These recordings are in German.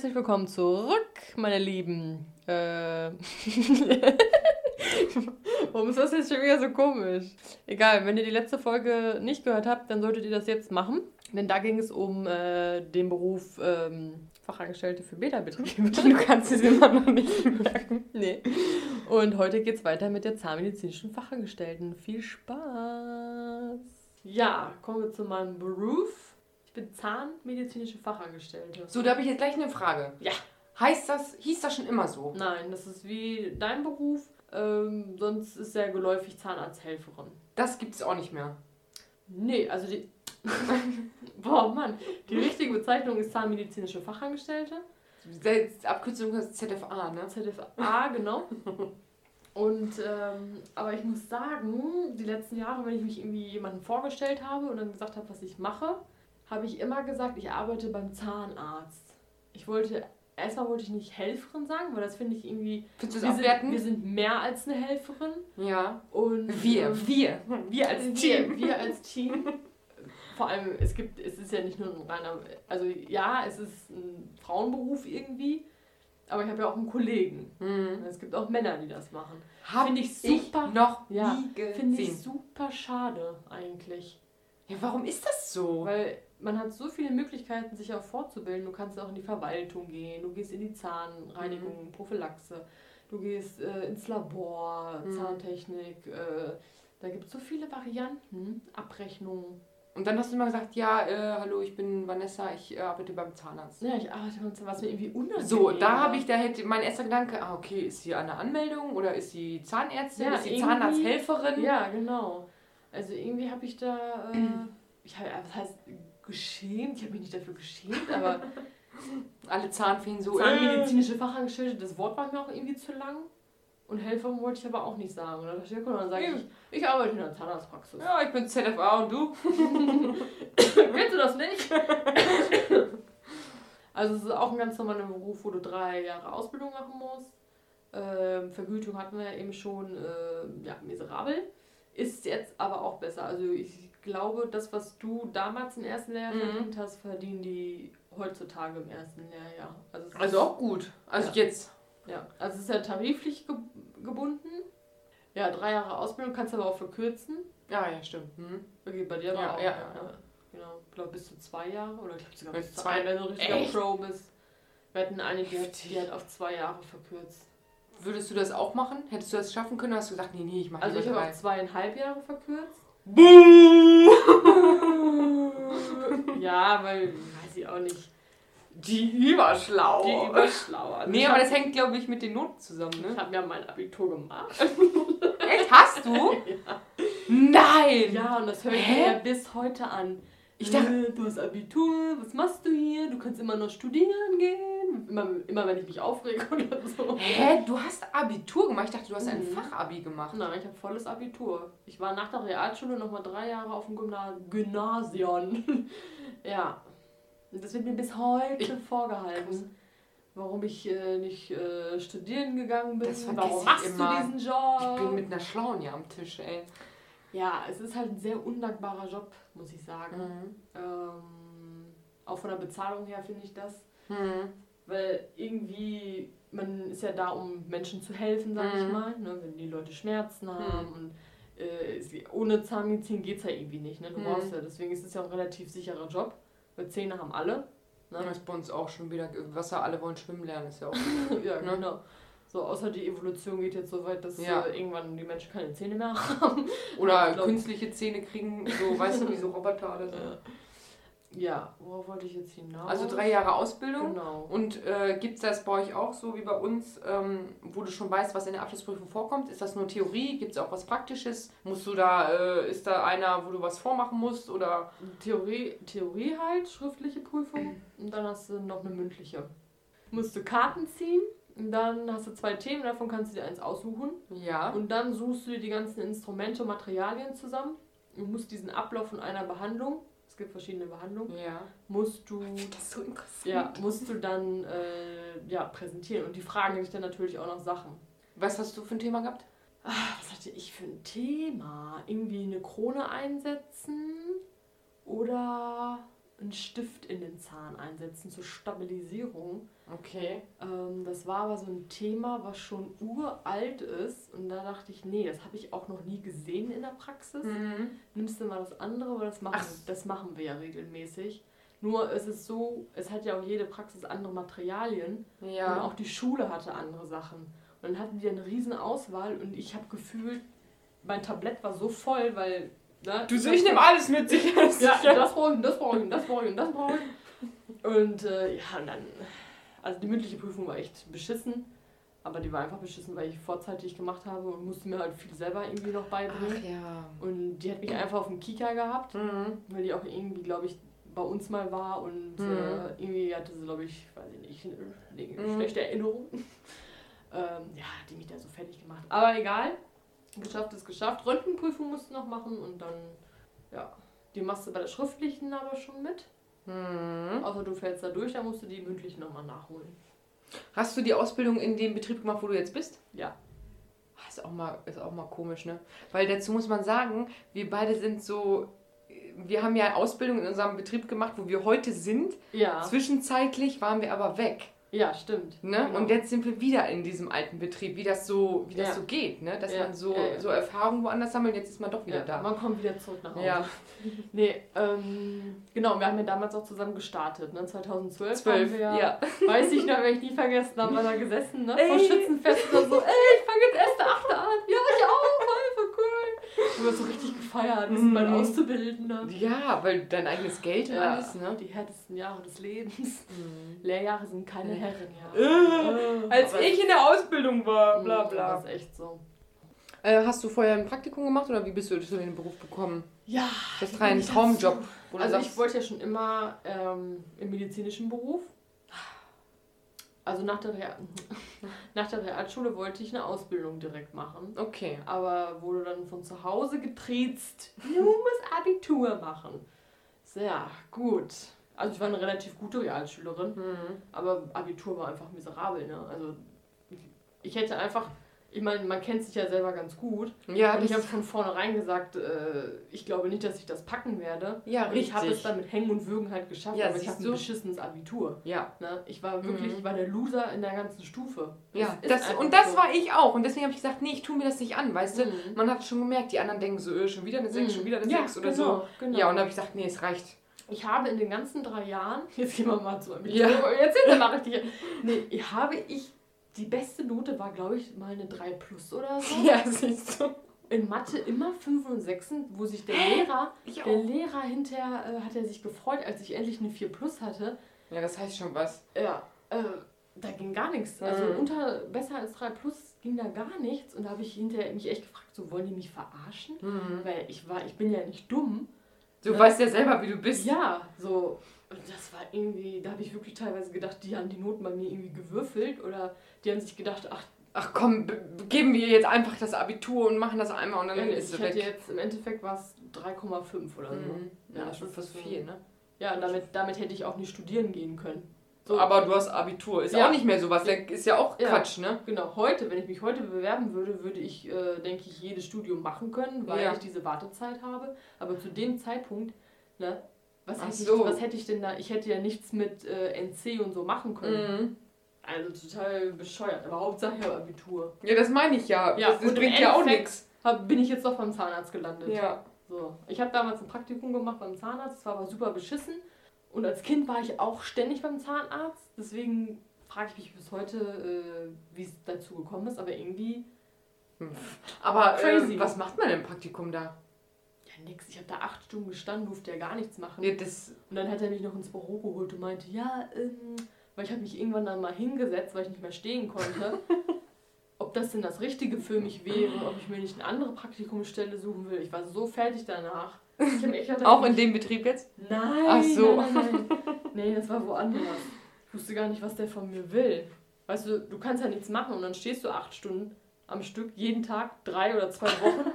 herzlich willkommen zurück, meine Lieben. Äh Warum ist das jetzt schon wieder so komisch? Egal, wenn ihr die letzte Folge nicht gehört habt, dann solltet ihr das jetzt machen. Denn da ging es um äh, den Beruf ähm, Fachangestellte für Beta-Betriebe. Du kannst es immer noch nicht merken. nee. Und heute geht es weiter mit der zahnmedizinischen Fachangestellten. Viel Spaß! Ja, kommen wir zu meinem Beruf. Ich bin zahnmedizinische Fachangestellte. So, da habe ich jetzt gleich eine Frage. Ja. Heißt das, hieß das schon immer so? Nein, das ist wie dein Beruf. Ähm, sonst ist sehr geläufig Zahnarzthelferin. Das gibt es auch nicht mehr. Nee, also die. Boah, Mann. Die richtige Bezeichnung ist zahnmedizinische Fachangestellte. Abkürzung ist ZFA, ne? ZFA, genau. Und, ähm, aber ich muss sagen, die letzten Jahre, wenn ich mich irgendwie jemandem vorgestellt habe und dann gesagt habe, was ich mache, habe ich immer gesagt, ich arbeite beim Zahnarzt. Ich wollte, erstmal wollte ich nicht Helferin sagen, weil das finde ich irgendwie. Findest du Wir das sind, abwerten? wir sind mehr als eine Helferin. Ja. Und, Wir, ähm, wir. Wir als wir, Team. wir als Team. Vor allem, es gibt, es ist ja nicht nur ein reiner, also ja, es ist ein Frauenberuf irgendwie, aber ich habe ja auch einen Kollegen. Hm. Es gibt auch Männer, die das machen. Finde ich super. noch Ja, Finde ich super schade eigentlich. Ja, warum ist das so? Weil man hat so viele Möglichkeiten, sich auch fortzubilden. Du kannst auch in die Verwaltung gehen, du gehst in die Zahnreinigung, Prophylaxe, du gehst äh, ins Labor, Mhm. Zahntechnik. Äh, da gibt es so viele Varianten, Abrechnungen. Und dann hast du immer gesagt, ja, äh, hallo, ich bin Vanessa, ich äh, arbeite beim Zahnarzt. Ja, ich arbeite beim Zahnarzt, was mir irgendwie unangenehm So, da habe ich, da hätte mein erster Gedanke, ah, okay, ist sie eine Anmeldung oder ist sie Zahnärztin, Ja, ist sie Zahnarzthelferin? Ja, genau. Also irgendwie habe ich da, äh, ich habe, was heißt geschämt? Ich habe mich nicht dafür geschämt, aber Alle Zahnfeen so, äh, zahnmedizinische Fachangestellte, das Wort war mir auch irgendwie zu lang. Und Helferin wollte ich aber auch nicht sagen. Und dann dachte ich, dann sage ich, ich arbeite in der Zahnarztpraxis. ja, ich bin ZFA und du? Kennst du das nicht? also es ist auch ein ganz normaler Beruf, wo du drei Jahre Ausbildung machen musst. Ähm, Vergütung hatten wir eben schon, äh, ja, miserabel. Ist jetzt aber auch besser. Also ich glaube, das, was du damals im ersten Lehrjahr Mhm. verdient hast, verdienen die heutzutage im ersten Lehrjahr. Also, Also auch gut. Also Ja. jetzt. ja, also es ist ja tariflich ge gebunden. Ja, drei Jahre Ausbildung kannst du aber auch verkürzen. Ja, ja, stimmt. Hm. Okay, bei dir war Ja, auch. ja, ja. Genau, ich glaube bis zu zwei Jahre oder ich glaube sogar Bis zu zwei- zwei, wenn du ein richtiger Echt? Pro bist. Wir hatten eine, die hat, Heftig. die hat auf zwei Jahre verkürzt. Würdest du das auch machen? Hättest du das schaffen können? Hast du gesagt, nee, nee, ich mache Also ich habe auf zweieinhalb Jahre verkürzt. Buh! ja, weil, weiß ich auch nicht. Die überschlau. Die überschlau. Also nee, ich aber das hängt, glaube ich, mit den Noten zusammen, Ich ne? habe ja mein Abitur gemacht. Echt? Hast du? Nein! Ja, und das höre ich mir ja bis heute an. Ich dachte- Äh, du hast Abitur, was machst du hier? Du kannst immer noch studieren gehen. Immer, immer wenn ich mich aufrege oder so. Hä? Du hast Abitur gemacht? Ich dachte, du hast ein Mhm. Fachabi gemacht. Nein, ich habe volles Abitur. Ich war nach der Realschule noch mal drei Jahre auf dem Gymna Gymnasium. ja. Das wird mir bis heute vorgehalten. Warum ich äh, nicht äh, studieren gegangen bin. Warum machst immer. du diesen Job? Ich bin mit einer Schlauen hier am Tisch, ey. ja, es ist halt ein sehr undankbarer Job, muss ich sagen. Mhm. Ähm, auch von der Bezahlung her finde ich das. Mhm. Weil irgendwie, man ist ja da, um Menschen zu helfen, sag ich Mhm. mal. Ne? Wenn die Leute Schmerzen haben und äh, ohne Zahnmedizin geht es ja irgendwie nicht. Ne? Du Mhm. brauchst ja, deswegen ist es ja auch ein relativ sicherer Job. Weil Zähne haben alle. Das Ne? ist bei uns auch schon wieder Wasser, alle wollen schwimmen lernen, ist ja auch. ja, Ne? genau. So, außer die Evolution geht jetzt so weit, dass Ja. äh, irgendwann die Menschen keine Zähne mehr haben. Oder Ich glaub- künstliche Zähne kriegen, so, weißt du, wie so Roboter oder so. Äh, ja, worauf wollte ich jetzt hinaus? Also drei Jahre Ausbildung. Genau. Und äh, gibt es das bei euch auch so wie bei uns, ähm, wo du schon weißt, was in der Abschlussprüfung vorkommt? Ist das nur Theorie? Gibt es auch was Praktisches? Musst du da, äh, ist da einer, wo du was vormachen musst? Oder Theorie, Theorie halt, schriftliche Prüfung. Und dann hast du noch eine mündliche. Musst du Karten ziehen. Und dann hast du zwei Themen, davon kannst du dir eins aussuchen. ja? Und dann suchst du dir die ganzen Instrumente und Materialien zusammen. Und musst diesen Ablauf von einer Behandlung, gibt verschiedene Behandlungen, Ja. musst du, Das ist so interessant. ja, musst du dann äh, ja, präsentieren. Und die fragen dich dann natürlich auch noch Sachen. Was hast du für ein Thema gehabt? Ah, was hatte ich für ein Thema? Irgendwie eine Krone einsetzen oder einen Stift in den Zahn einsetzen zur Stabilisierung. Okay. Ähm, das war aber so ein Thema, was schon uralt ist. Und da dachte ich, nee, das habe ich auch noch nie gesehen in der Praxis. Mhm. Nimmst du mal das andere, aber das machen, Ach. das machen wir ja regelmäßig. Nur es ist so, es hat ja auch jede Praxis andere Materialien. Und Ja. auch die Schule hatte andere Sachen. Und dann hatten die eine riesen Auswahl und ich habe gefühlt, mein Tablett war so voll, weil... Ne, Du so, ich nehme alles mit sich. Ja, das brauche ich, das brauche ich, das brauche ich, und das brauche ich. Und äh, ja, und dann... Also die mündliche Prüfung war echt beschissen. Aber die war einfach beschissen, weil ich vorzeitig gemacht habe und musste mir halt viel selber irgendwie noch beibringen. Ach ja. Und die hat mich einfach auf dem Kika gehabt, Mhm. weil die auch irgendwie, glaube ich, bei uns mal war und Mhm. äh, irgendwie hatte sie, glaube ich, weiß ich nicht, eine, eine Mhm. schlechte Erinnerung. ähm, ja, hat die mich da so fertig gemacht. Aber egal, geschafft ist geschafft. Röntgenprüfung musst du noch machen und dann, ja, die machst du bei der schriftlichen aber schon mit. Mhm. Außer du fällst da durch, dann musst du die mündlich nochmal nachholen. Hast du die Ausbildung in dem Betrieb gemacht, wo du jetzt bist? Ja. Ist auch mal, ist auch mal komisch, ne? Weil dazu muss man sagen, wir beide sind so. Wir haben ja Ausbildung in unserem Betrieb gemacht, wo wir heute sind. Ja, Zwischenzeitlich waren wir aber weg. Ja, stimmt. Ne? Genau. Und jetzt sind wir wieder in diesem alten Betrieb, wie das so, wie das Ja. so geht, ne? Dass Ja, man so, ja, so Erfahrungen woanders sammelt, jetzt ist man doch wieder ja, da. Man kommt wieder zurück nach Hause. Ja, Nee, ähm, genau, wir haben ja damals auch zusammen gestartet, ne? 2012 zwölf. wir ja, weiß ich noch, werde ich nie vergessen, haben wir da gesessen, ne? Vor Ey. Schützenfest oder so, ey, ich fange jetzt erste Achte an. Ja, ich auch, cool. Wir haben so richtig gefeiert, sind Mhm. bald Auszubildende. Ja, weil dein eigenes Geld Ja, alles, ne? die härtesten Jahre des Lebens. Mhm. Lehrjahre sind keine Herren, Äh, ja. Als Aber- ich in der Ausbildung war, Mhm, bla bla. Das ist echt so. Äh, hast du vorher ein Praktikum gemacht oder wie bist du zu dem Beruf gekommen? Ja. Das wie war ein bin ich Traumjob. du Also ich wollte ja schon immer ähm, im medizinischen Beruf. Also nach der, Real nach der Realschule wollte ich eine Ausbildung direkt machen. okay. Aber wurde dann von zu Hause getriezt. Du musst Abitur machen. Sehr gut. Also ich war eine relativ gute Realschülerin, Mhm. aber Abitur war einfach miserabel. Ne? Also ich hätte einfach, ich meine, man kennt sich ja selber ganz gut. Ja, Und ich habe von vornherein gesagt, äh, ich glaube nicht, dass ich das packen werde. ja, Und ich habe es richtig. dann mit Hängen und Würgen halt geschafft, Ja, aber ich habe du? ein beschissenes Abitur. Ja, Ne? Ich war wirklich, Mhm. ich war der Loser in der ganzen Stufe. ja. Das, und das so. war ich auch. Und deswegen habe ich gesagt, nee, ich tue mir das nicht an, weißt du? Mhm. Man hat schon gemerkt, die anderen denken so, äh, schon wieder eine 6, Mhm. schon wieder eine ja, 6 oder genau, so. Genau. Ja, und dann habe ich gesagt, nee, es reicht. ich habe in den ganzen drei Jahren, jetzt gehen wir mal zu Abitur, Ja. jetzt hinter mache ich die. Nee, habe ich, die beste Note war, glaube ich, mal eine 3 plus oder so. Ja, siehst du. In Mathe immer 5 und 6, wo sich der Lehrer, der. Lehrer hinterher, äh, hat er sich gefreut, als ich endlich eine 4 plus hatte. Ja, das heißt schon was. Ja, äh, da ging gar nichts. Also Mhm. unter besser als 3 plus ging da gar nichts. Und da habe ich hinterher mich echt gefragt, so wollen die mich verarschen? Mhm. Weil ich war, ich bin ja nicht dumm. Du Ja. weißt ja selber, wie du bist. Ja, so. Und das war irgendwie, da habe ich wirklich teilweise gedacht, die haben die Noten bei mir irgendwie gewürfelt oder die haben sich gedacht, ach, Ach komm, geben wir jetzt einfach das Abitur und machen das einmal und dann ich ist es hätte weg. jetzt, im Endeffekt war es 3,5 oder so. Mhm. Ja, das ist fast viel, ne? Ja, und damit, damit hätte ich auch nicht studieren gehen können. So, Aber du hast Abitur, ist Ja. auch nicht mehr sowas, ist ja auch Ja. Quatsch, ne? Genau, heute, wenn ich mich heute bewerben würde, würde ich, äh, denke ich, jedes Studium machen können, weil Ja. ich diese Wartezeit habe. Aber zu dem Zeitpunkt, ne, was hätte, so. ich, was hätte ich denn da? Ich hätte ja nichts mit äh, NC und so machen können. Mhm. Also total bescheuert. Aber Hauptsache Abitur. Ja, das meine ich ja. Ja, das das bringt ja auch nichts. Bin ich jetzt doch beim Zahnarzt gelandet. Ja. So. Ich habe damals ein Praktikum gemacht beim Zahnarzt, das war aber super beschissen. Und als Kind war ich auch ständig beim Zahnarzt. Deswegen frage ich mich bis heute, äh, wie es dazu gekommen ist. Aber irgendwie Aber Crazy. äh, was macht man im Praktikum da? Ja, nix. Ich habe da acht Stunden gestanden, durfte ja gar nichts machen. Das, Und dann hat er mich noch ins Büro geholt und meinte, ja, ähm, weil ich habe mich irgendwann dann mal hingesetzt, weil ich nicht mehr stehen konnte, ob das denn das Richtige für mich wäre, ob ich mir nicht eine andere Praktikumsstelle suchen will. Ich war so fertig danach. Gedacht, auch in dem Betrieb jetzt? Nein, Ach so. nein, nein, nein. Nee, das war woanders. Ich wusste gar nicht, was der von mir will. Weißt du, du kannst ja nichts machen und dann stehst du acht Stunden am Stück, jeden Tag, drei oder zwei Wochen.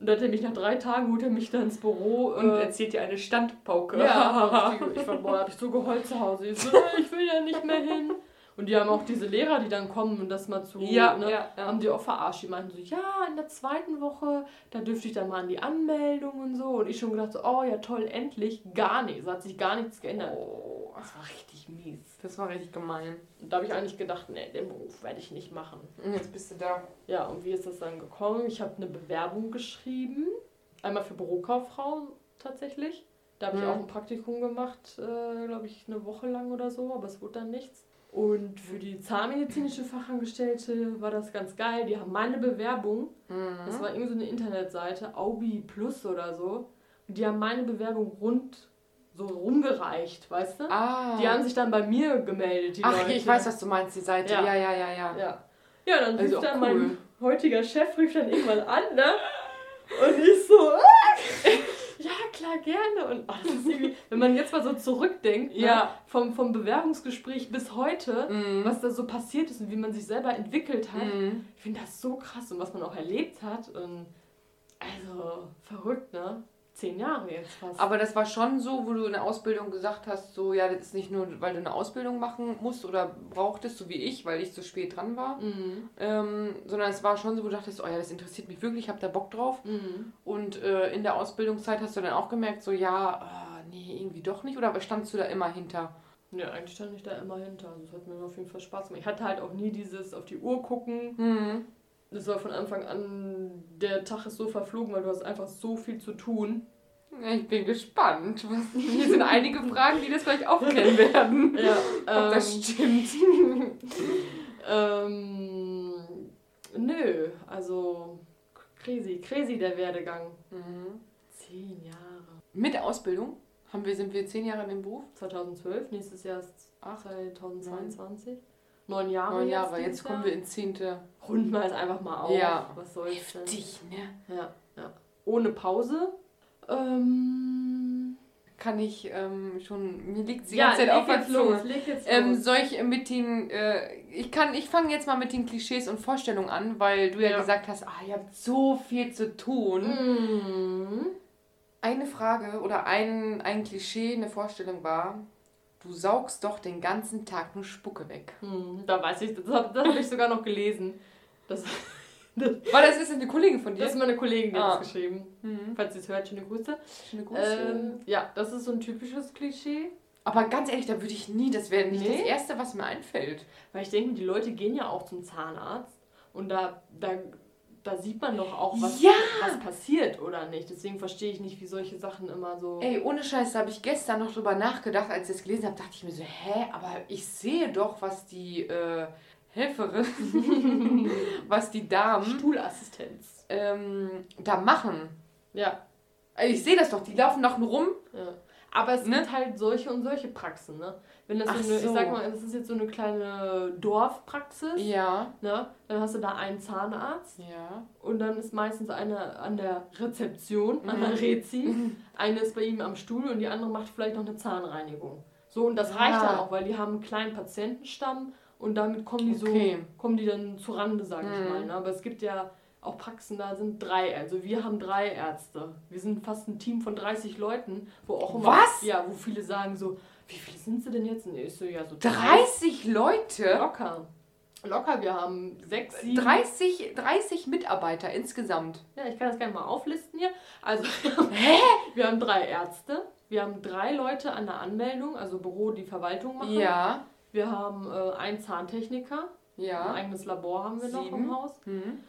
Und dann hat er mich nach drei Tagen, holt er mich dann ins Büro. Und äh, erzählt dir eine Standpauke. ja, ich war, boah, hab ich so geheult zu Hause. Ich so, äh, ich will ja nicht mehr hin. Und die haben auch diese Lehrer, die dann kommen und das mal zu, Ja, ne, ja, ja. haben die auch verarscht. Die meinten so, ja, in der zweiten Woche, da dürfte ich dann mal an die Anmeldung und so. Und ich schon gedacht so, oh ja toll, endlich. Gar nichts, hat sich gar nichts geändert. Oh, Das war richtig mies. das war richtig gemein. Und da habe ich eigentlich gedacht, nee, den Beruf werde ich nicht machen. Und jetzt bist du da. Ja, und wie ist das dann gekommen? Ich habe eine Bewerbung geschrieben. Einmal für Bürokauffrau tatsächlich. Da habe ich Mhm. auch ein Praktikum gemacht, äh, glaube ich, eine Woche lang oder so, aber es wurde dann nichts. Und für die zahnmedizinische Fachangestellte war das ganz geil. Die haben meine Bewerbung, das Mhm. war irgendwie so eine Internetseite, Aubi Plus oder so. Und die haben meine Bewerbung rund so rumgereicht, weißt du? Ah. Die haben sich dann bei mir gemeldet, die Ach, Leute. ich weiß, was du meinst, die Seite. Ja. Ja, ja, ja, ja. Ja. Ja, dann rief Also auch dann cool. mein heutiger Chef rief dann irgendwann an, ne? Und ich so, ja klar, gerne. Und oh, das ist irgendwie, wenn man jetzt mal so zurückdenkt, ne, Ja. vom, vom Bewerbungsgespräch bis heute, Mhm. was da so passiert ist und wie man sich selber entwickelt hat, Mhm. ich finde das so krass und was man auch erlebt hat. Und also verrückt, ne? Zehn Jahre jetzt fast. Aber das war schon so, wo du in der Ausbildung gesagt hast, so, ja, das ist nicht nur, weil du eine Ausbildung machen musst oder brauchtest, so wie ich, weil ich so spät dran war, Mhm. ähm, sondern es war schon so, wo du dachtest, oh ja, das interessiert mich wirklich, ich habe da Bock drauf. Mhm. Und äh, in der Ausbildungszeit hast du dann auch gemerkt, so, ja, ah, nee, irgendwie doch nicht, oder standst du da immer hinter? Ja, eigentlich stand ich da immer hinter. Also es hat mir auf jeden Fall Spaß gemacht. Ich hatte halt auch nie dieses auf die Uhr gucken. Mhm. Das war von Anfang an, der Tag ist so verflogen, weil du hast einfach so viel zu tun. Ich bin gespannt. Was, hier sind einige Fragen, die das vielleicht aufkennen werden. Ja, Ob das ähm, stimmt. ähm, nö, also crazy, crazy der Werdegang. Mhm. Zehn Jahre. Mit Ausbildung haben wir, sind wir zehn Jahre in dem Beruf. 2012, nächstes Jahr ist 2022. Neun Jahre. Neun jetzt Jahre, dieses jetzt kommen wir ins zehnte. Runden wir es einfach mal auf. Ja. Was soll's denn? Dich, ne? Ja, ja. Ohne Pause. Ähm, Kann ich ähm, schon, mir liegt die ja, ganze Zeit auf der jetzt Zunge. jetzt Ähm, soll ich mit den, äh, ich kann, ich fange jetzt mal mit den Klischees und Vorstellungen an, weil du ja, Ja. gesagt hast, ah, ihr habt so viel zu tun. Mhm. Eine Frage oder ein, ein Klischee, eine Vorstellung war, du saugst doch den ganzen Tag nur Spucke weg. Hm, da weiß ich, das habe das hab ich sogar noch gelesen. Das, Weil das ist eine Kollegin von dir. das ist meine Kollegin, die hat Ah. das geschrieben. Mhm. Falls sie es hört, schöne Grüße. Schöne Grüße. Ähm, ja, das ist so ein typisches Klischee. Aber ganz ehrlich, da würde ich nie, das wäre nicht Nee? das Erste, was mir einfällt. Weil ich denke, die Leute gehen ja auch zum Zahnarzt und da, da, da sieht man doch auch, was, Ja! was passiert oder nicht. Deswegen verstehe ich nicht, wie solche Sachen immer so. Ey, ohne Scheiß, da habe ich gestern noch drüber nachgedacht, als ich das gelesen habe, dachte ich mir so, hä, aber ich sehe doch, was die äh, Helferin, was die Damen Stuhlassistenz. ähm, da machen. Ja, Also ich sehe das doch, die laufen doch nur rum. ja. Aber es Ne? gibt halt solche und solche Praxen, ne? Wenn das so eine, so. ich sag mal, das ist jetzt so eine kleine Dorfpraxis, Ja. ne? Dann hast du da einen Zahnarzt Ja. und dann ist meistens eine an der Rezeption, an Mhm. der Rezi, eine ist bei ihm am Stuhl und die andere macht vielleicht noch eine Zahnreinigung. So, und das reicht Ah. dann auch, weil die haben einen kleinen Patientenstamm und damit kommen die Okay. so, kommen die dann zu Rande, sage ich Mhm. mal. Ne? Aber es gibt ja auch Praxen, da sind drei, also wir haben drei Ärzte. Wir sind fast ein Team von 30 Leuten, wo auch immer, Was? ja, wo viele sagen so, wie viele sind sie denn jetzt? Und ich so, ja, so 30 Leute? Locker. Locker, wir haben sechs, sieben. 30, 30 Mitarbeiter insgesamt. Ja, ich kann das gerne mal auflisten hier. Also, wir haben drei Ärzte, wir haben drei Leute an der Anmeldung, also Büro, die Verwaltung machen. Ja. Wir haben äh, einen Zahntechniker, ein Ja. eigenes Labor haben wir noch Sieben. im Haus. Mhm.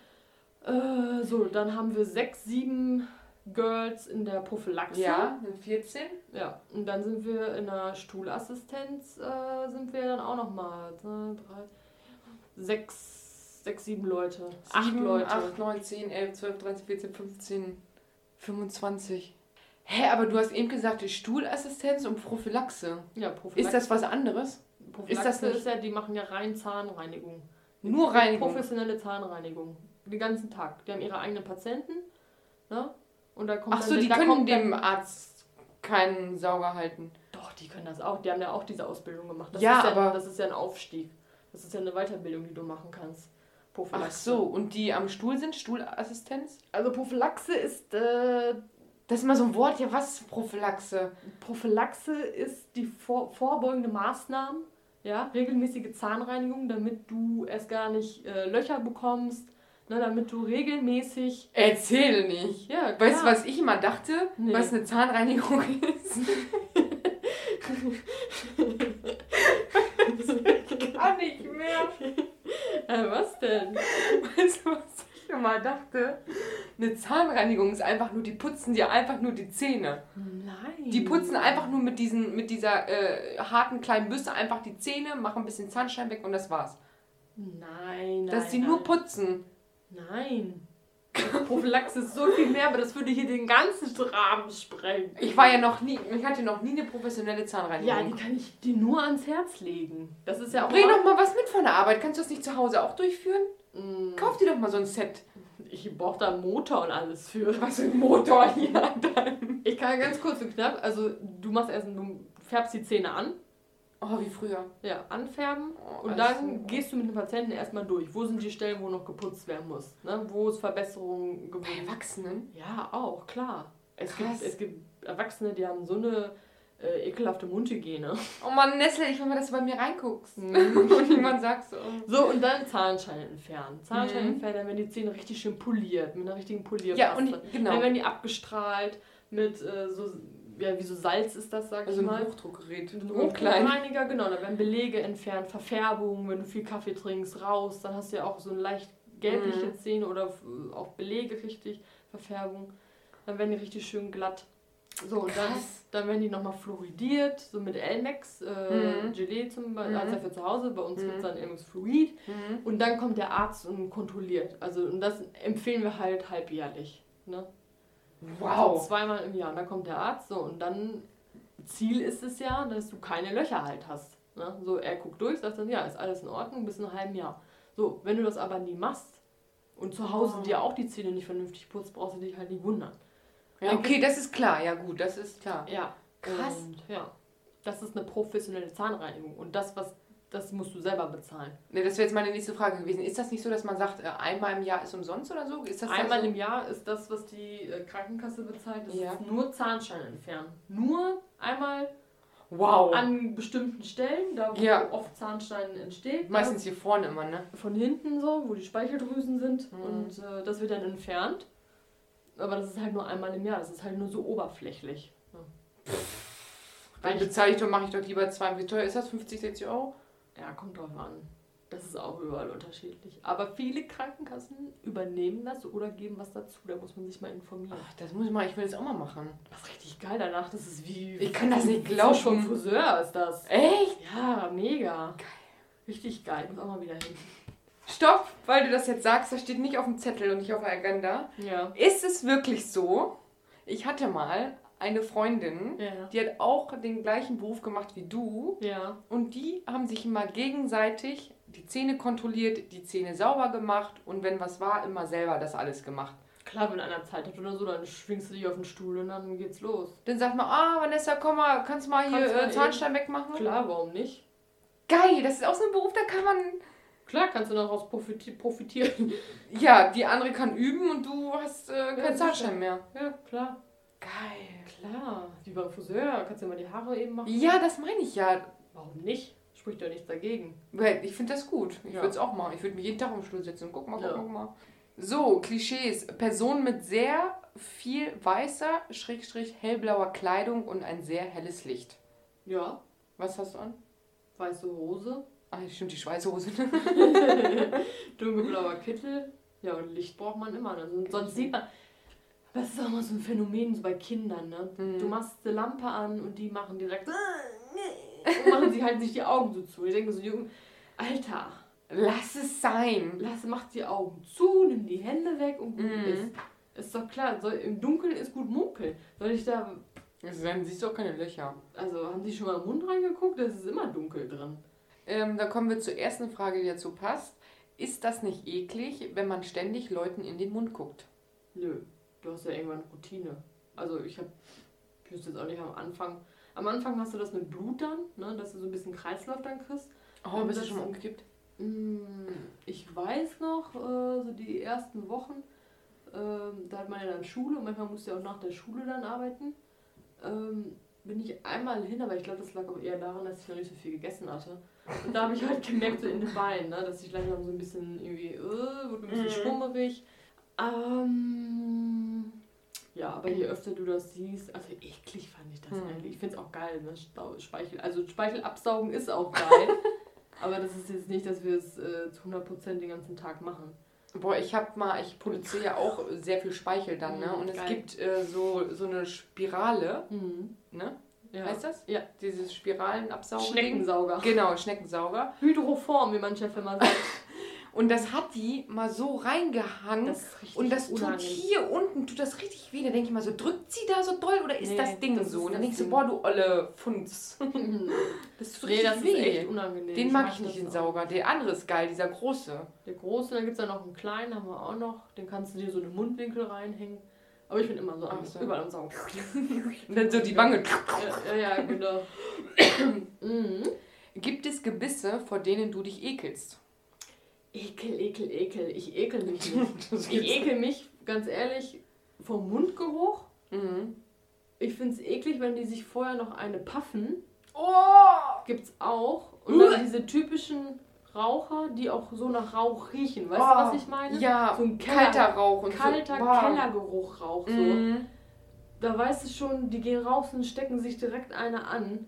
Äh, so, dann haben wir sechs, sieben Girls in der Prophylaxe. Ja, sind 14. Ja, und dann sind wir in der Stuhlassistenz, äh, sind wir dann auch nochmal zwei, drei, sechs, sechs, sieben Leute. acht 7, Leute. 8, 9, 10, 11, 12, 13, 14, 15, 25. Hä, aber du hast eben gesagt, die Stuhlassistenz und Prophylaxe. Ja, Prophylaxe. Ist das was anderes? Prophylaxe ist das nicht- ist ja, die machen ja rein Zahnreinigung. Nur Reinigung. Professionelle Zahnreinigung. Den ganzen Tag. Die haben ihre eigenen Patienten. Ne? Und da kommt Ach dann- so, die da können dem dann, Arzt keinen Sauger halten. Doch, die können das auch. Die haben ja auch diese Ausbildung gemacht. Das Ja, ist ja, aber- Das ist ja ein Aufstieg. Das ist ja eine Weiterbildung, die du machen kannst. Ach Prophylaxe. so, und die am Stuhl sind, Stuhlassistenz? Also Prophylaxe ist äh, Das ist mal so ein Wort, ja, was ist Prophylaxe? Prophylaxe ist die vor, vorbeugende Maßnahmen Ja, regelmäßige Zahnreinigung, damit du erst gar nicht äh, Löcher bekommst, ne, damit du regelmäßig. Erzähle nicht. Ja, Weißt du, was ich immer dachte, Nee. was eine Zahnreinigung ist? ich kann nicht mehr. Äh, was denn? Weißt du, was ich immer dachte? Eine Zahnreinigung ist einfach nur, die putzen dir einfach nur die Zähne. Nein. Die putzen einfach nur mit, diesen, mit dieser äh, harten kleinen Bürste einfach die Zähne, machen ein bisschen Zahnstein weg und das war's. Nein, nein. Dass nein. nur putzen. Nein. Prophylaxe ist so viel mehr, aber das würde hier den ganzen Rahmen sprengen. Ich war ja noch nie, ich hatte noch nie eine professionelle Ja, Zahnreinigung. die kann ich dir nur ans Herz legen. Das ist ja auch. Bring doch mal was mit von der Arbeit. Kannst du das nicht zu Hause auch durchführen? Mm, Kauf dir doch mal so ein Set. Ich brauche da einen Motor und alles für. Was für ein Motor hier dann. Ich kann ganz kurz und knapp, also du machst erst, du färbst die Zähne an, Oh, wie früher. ja, anfärben Oh, und dann so. gehst du mit dem Patienten erstmal durch. Wo sind die Stellen, wo noch geputzt werden muss? Ne? Wo ist Verbesserung Bei gewünscht? Erwachsenen? Ja, auch, klar. Es Krass. gibt, es gibt Erwachsene, die haben so eine äh, ekelhafte Mundhygiene. Oh Mann, Nessel, ich will mal, dass du bei mir reinguckst. Mhm. Und jemand sagt so. So, und dann Zahnschein entfernen. Zahnschein Mhm. entfernen, dann werden die Zähne richtig schön poliert, mit einer richtigen Polierpaste. Ja, und genau. Dann werden die abgestrahlt mit äh, so, ja, wie so Salz ist das, sag Also ich ein mal. Hochdruckgerät. Ein Nur klein. Hochdruckreiniger, genau, da werden Belege entfernt, Verfärbung, wenn du viel Kaffee trinkst, raus, dann hast du ja auch so leicht gelbliche Mhm. Zähne oder auch Belege richtig, Verfärbung. Dann werden die richtig schön glatt. So, und dann, dann werden die nochmal fluoridiert, so mit Elmex, äh, Mhm. Gelee zum Beispiel, Mhm. also für zu Hause, bei uns Mhm. gibt es dann Elmex Fluid. Mhm. Und dann kommt der Arzt und kontrolliert. Also, und das empfehlen wir halt halbjährlich. Ne? Also Wow. zweimal im Jahr. Und dann kommt der Arzt so und dann Ziel ist es ja, dass du keine Löcher halt hast. Ne? So, er guckt durch, sagt dann, ja, ist alles in Ordnung, bis in einem halben Jahr. So, wenn du das aber nie machst und zu Hause Oh. dir auch die Zähne nicht vernünftig putzt, brauchst du dich halt nicht wundern. Ja, okay, das ist klar. Ja, gut, das ist klar. Ja. Krass. Und, ja. Das ist eine professionelle Zahnreinigung. Und das, was, das musst du selber bezahlen. Ne, das wäre jetzt meine nächste Frage gewesen. Ist das nicht so, dass man sagt, äh, einmal im Jahr ist umsonst oder so? Ist das Einmal so? im Jahr ist das, was die äh, Krankenkasse bezahlt, das Ja. ist nur Zahnstein entfernen. Nur einmal Wow. an bestimmten Stellen, da wo. Ja. oft Zahnstein entsteht. Meistens hier vorne immer, ne? von hinten so, wo die Speicheldrüsen sind. Mhm. Und äh, das wird dann entfernt. Aber das ist halt nur einmal im Jahr. Das ist halt nur so oberflächlich. Ja. Dann bezahle ich doch, mache ich doch lieber zwei. Wie teuer ist das? 50, 60 Euro? Ja, kommt drauf an. Das ist auch überall unterschiedlich. Aber viele Krankenkassen übernehmen das oder geben was dazu. Da muss man sich mal informieren. Ach, das muss ich mal, ich will das auch mal machen. Das ist richtig geil danach. Das ist wie. Ich kann das nicht glauben. Vom Friseur ist das. Echt? Ja, mega. Richtig geil. Ich muss auch mal wieder hin. Stopp, weil du das jetzt sagst, das steht nicht auf dem Zettel und nicht auf der Agenda. Ja. Ist es wirklich so? Ich hatte mal eine Freundin, Ja. die hat auch den gleichen Beruf gemacht wie du Ja. und die haben sich immer gegenseitig die Zähne kontrolliert, die Zähne sauber gemacht und wenn was war, immer selber das alles gemacht. Klar, wenn einer Zeit hat oder so, dann schwingst du dich auf den Stuhl und dann geht's los. Dann sagt man, ah, Vanessa, komm mal, kannst du mal hier Kannst mal äh, Zahnstein wegmachen? Klar, warum nicht? Geil, das ist auch so ein Beruf, da kann man, Klar, kannst du daraus profiti profitieren. ja, die andere kann üben und du hast äh, Ja, keinen Zahnstein mehr. Ja, klar. Geil. Klar. Wie beim Friseur. Kannst du mal die Haare eben machen? Ja, das meine ich ja. Warum nicht? Spricht doch nichts dagegen. Ich finde das gut. Ich Ja. würde es auch machen. Ich würde mich jeden Tag im Stuhl setzen und guck mal, guck Ja. mal, guck mal. So, Klischees. Person mit sehr viel weißer, schrägstrich hellblauer Kleidung und ein sehr helles Licht. Ja. Was hast du an? Weiße Hose. Ah, stimmt, die Schweißhose. Dunkelblauer Kittel. Ja, und Licht braucht man immer. Sonst sieht man. Das ist auch mal so ein Phänomen so bei Kindern, ne? Mhm. Du machst eine Lampe an und die machen direkt. Und machen sie halt sich die Augen so zu. Ich denke so, Junge, Alter, Lass es sein. lass, mach die Augen zu, nimm die Hände weg und gut Mhm. ist. Ist doch klar, soll, im Dunkeln ist gut munkeln. Soll ich da. Also, dann siehst du auch keine Löcher. Also, haben Sie schon mal im Mund reingeguckt? Es ist immer dunkel drin. Ähm, dann kommen wir zur ersten Frage, die dazu passt. Ist das nicht eklig, wenn man ständig Leuten in den Mund guckt? Nö, du hast ja irgendwann Routine. Also ich habe, ich wüsste jetzt auch nicht am Anfang. Am Anfang hast du das mit Blut dann, ne, dass du so ein bisschen Kreislauf dann kriegst. Oh, bist du schon mal umgekippt? Mm, Ich weiß noch, äh, so die ersten Wochen, ähm, da hat man ja dann Schule und manchmal musst du ja auch nach der Schule dann arbeiten. Ähm, bin ich einmal hin, aber ich glaube, das lag auch eher daran, dass ich noch nicht so viel gegessen hatte. Und da habe ich halt gemerkt, so in den Beinen, ne, dass ich langsam so ein bisschen irgendwie, äh, wurde ein bisschen Mhm. schwummerig. Ähm, ja, aber je öfter du das siehst, also eklig fand ich das Mhm. eigentlich. Ich finde es auch geil, ne? Speichel, also Speichel absaugen ist auch geil. aber das ist jetzt nicht, dass wir es äh, zu 100% den ganzen Tag machen. Boah, ich hab mal, ich produziere ja auch sehr viel Speichel dann, ne? Und es Geil. gibt äh, so, so eine Spirale, Mhm. ne? Ja. Heißt das? Ja. Dieses Spiralenabsaugen. Schneckensauger. Genau, Schneckensauger. Hydroform, wie mein Chef immer sagt. Und das hat die mal so reingehangen. Das ist und das tut unangenehm. hier unten, tut das richtig weh. Da denke ich mal so, drückt sie da so doll oder ist Nee, das Ding das so? ist Und dann denkst du, boah, du olle Funz. Das tut nee, richtig das ist weh. echt unangenehm. Den mag ich das nicht, den. Sauger. Der andere ist geil, dieser große. Der große, dann gibt es ja noch einen kleinen, haben wir auch noch. Den kannst du dir so in den Mundwinkel reinhängen. Aber ich bin immer so, am, so. überall am Saugen. Und dann so die Wange. ja, ja, ja, genau. mhm. Gibt es Gebisse, vor denen du dich ekelst? Ekel, ekel, ekel. Ich ekel mich nicht. Ich ekel mich, ganz ehrlich, vom Mundgeruch. Mhm. Ich finde es eklig, wenn die sich vorher noch eine paffen. Oh! Gibt's auch. Und dann diese typischen Raucher, die auch so nach Rauch riechen. Weißt du, Oh, was ich meine? Ja, So ein Keller- kalter Rauch und Kalter so. Boah. Kellergeruch Rauch so. Mhm. Da weißt du schon, die gehen raus und stecken sich direkt eine an.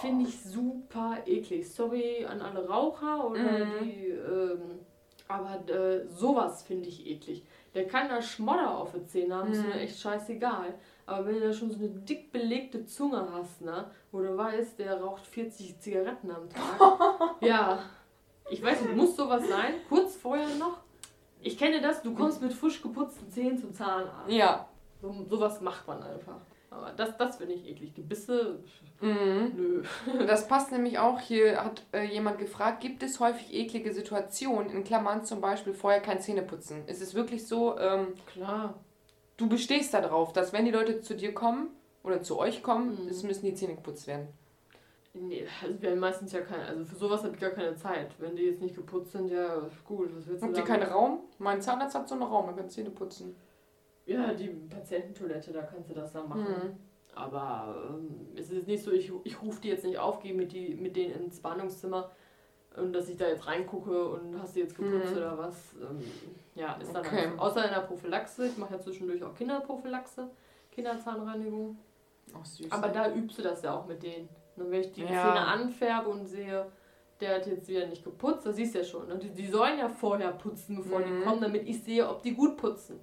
Finde ich super eklig. Sorry an alle Raucher oder Mhm. die. Ähm, aber äh, sowas finde ich eklig. Der kann da Schmodder auf den Zähnen haben, ist Mhm. mir echt scheißegal. Aber wenn du da schon so eine dick belegte Zunge hast, ne, wo du weißt, der raucht 40 Zigaretten am Tag. ja. Ich weiß nicht, muss sowas sein? Kurz vorher noch? Ich kenne das, du kommst mit frisch geputzten Zähnen zum Zahnarzt. Ja. So, sowas macht man einfach. Aber das, das finde ich eklig. Gebisse, Mhm. nö. Das passt nämlich auch, hier hat äh, jemand gefragt, gibt es häufig eklige Situationen, in Klammern zum Beispiel vorher kein Zähneputzen? Ist es wirklich so, ähm, Klar. du bestehst darauf, dass wenn die Leute zu dir kommen oder zu euch kommen, Mhm. es müssen die Zähne geputzt werden? Nee, also wir haben meistens ja keine, also für sowas habe ich gar keine Zeit. Wenn die jetzt nicht geputzt sind, ja gut, was willst du Habt ihr keinen? Raum? Mein Zahnarzt hat so einen Raum, man kann Zähne putzen. Ja, die Patiententoilette, da kannst du das dann machen. Mhm. Aber ähm, es ist nicht so, ich, ich rufe die jetzt nicht auf, gehe mit, die, mit denen ins Behandlungszimmer und dass ich da jetzt reingucke und hast du jetzt geputzt Mhm. oder was. Ähm, ja, ist dann Okay. so. Außer in der Prophylaxe, ich mache ja zwischendurch auch Kinderprophylaxe, Kinderzahnreinigung. Ach süß. Aber da übst du das ja auch mit denen. Und wenn ich die Ja. Zähne anfärbe und sehe, der hat jetzt wieder nicht geputzt, das siehst du ja schon. Ne? Die, die sollen ja vorher putzen, bevor Mhm. die kommen, damit ich sehe, ob die gut putzen.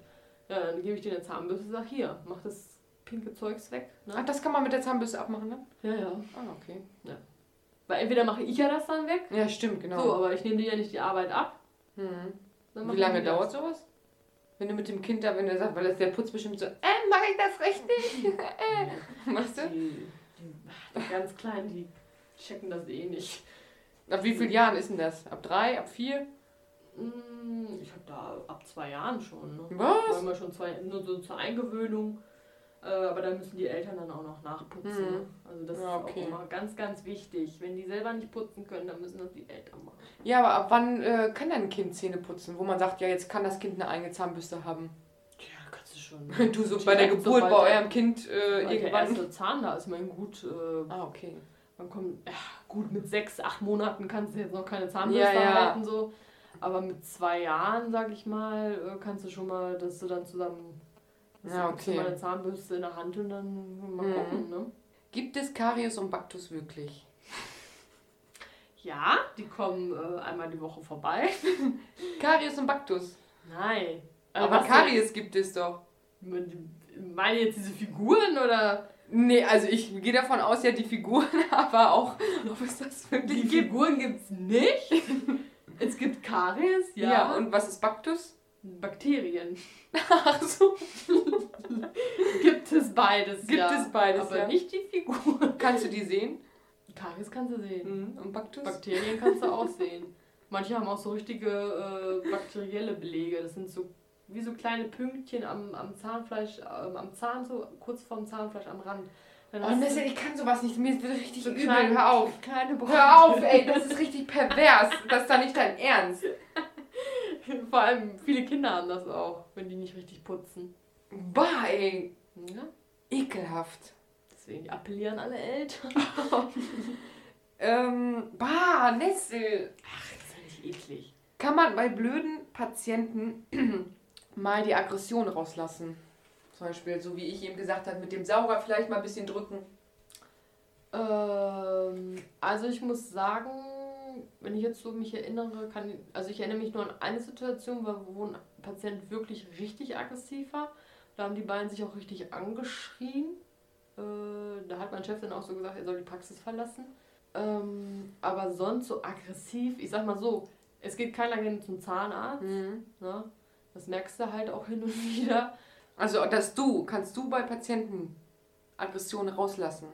Ja, dann gebe ich dir eine Zahnbürste und sag, hier, mach das pinke Zeugs weg. Ach, Ne? das kann man mit der Zahnbürste abmachen, ne? Ja, ja. Ah, okay. Weil entweder mache ich ja das dann weg, Ja, stimmt, genau. so, aber ich nehme dir ja nicht die Arbeit ab. Dann Wie lange die das. dauert sowas? Wenn du mit dem Kind da, wenn er sagt, weil das der putzt bestimmt so, äh, mach ich das richtig? äh. Machst du? Die, die, die ganz Kleinen, die checken das eh nicht. Ab wie vielen Jahren ist denn das? Ab drei, ab vier? Mm, Ich habe da ab zwei Jahren schon. Ne? Was? Wir schon zwei, nur so zur Eingewöhnung. Äh, aber da müssen die Eltern dann auch noch nachputzen. Mhm. ne? Also das Ja, ist okay. auch immer ganz, ganz wichtig. Wenn die selber nicht putzen können, dann müssen das die Eltern machen. Ja, aber ab wann äh, kann dein Kind Zähne putzen? Wo man sagt, ja, jetzt kann das Kind eine eigene Zahnbürste haben. Ja, kannst du schon. Du so bei der Geburt bei sobald der- eurem Kind äh, Weil der irgendwann. erste Zahn da ist, mein gut, äh, Ah, okay. man kommt, ja, gut, mit sechs, acht Monaten kannst du jetzt noch keine Zahnbürste Ja, ja. halten, so. Aber mit zwei Jahren, sag ich mal, äh, kannst du schon mal, dass du dann zusammen, Ja, du hast du okay. mal eine Zahnbürste in der Hand und dann mal Mhm. gucken, ne? Gibt es Karies und Baktus wirklich? Ja, die kommen äh, einmal die Woche vorbei. Karies und Baktus. Nein. Aber was Karies gibt es doch. Meine jetzt diese Figuren oder? Nee, also ich gehe davon aus, ja, die Figuren, aber auch, ob es das wirklich Die gibt. Figuren gibt's nicht. es gibt Karies, ja. Ja. und was ist Baktus? Bakterien. Ach so. Gibt es beides, Gibt ja. es beides, Aber ja. nicht die Figuren. Kannst du die sehen? Karies kannst du sehen. Und Baktus? Bakterien kannst du auch sehen. Manche haben auch so richtige äh, bakterielle Belege. Das sind so wie so kleine Pünktchen am, am Zahnfleisch, ähm, am Zahn, so kurz vorm Zahnfleisch am Rand. Oh, du ich kann sowas nicht. Mir wird richtig so übel. kleine- Hör auf. Hör auf, ey. Das ist richtig pervers. Das ist da nicht dein Ernst. Vor allem viele Kinder haben das auch, wenn die nicht richtig putzen. Bah, ey. Ja? Ekelhaft. Deswegen appellieren alle Eltern. Ähm, bah, Nestle. Ach, das ist ja nicht eklig. Kann man bei blöden Patienten mal die Aggression rauslassen? Zum Beispiel, so wie ich eben gesagt habe, mit dem Sauger vielleicht mal ein bisschen drücken. Ähm, also ich muss sagen, wenn ich jetzt so mich erinnere, kann also ich erinnere mich nur an eine Situation, wo ein Patient wirklich richtig aggressiv war. Da haben die beiden sich auch richtig angeschrien. Äh, da hat mein Chef dann auch so gesagt, er soll die Praxis verlassen. Ähm, aber sonst so aggressiv, ich sag mal so, es geht keiner gerne zum Zahnarzt. Mhm. Ne? Das merkst du halt auch hin und wieder. Also, dass du, kannst du bei Patienten Aggression rauslassen?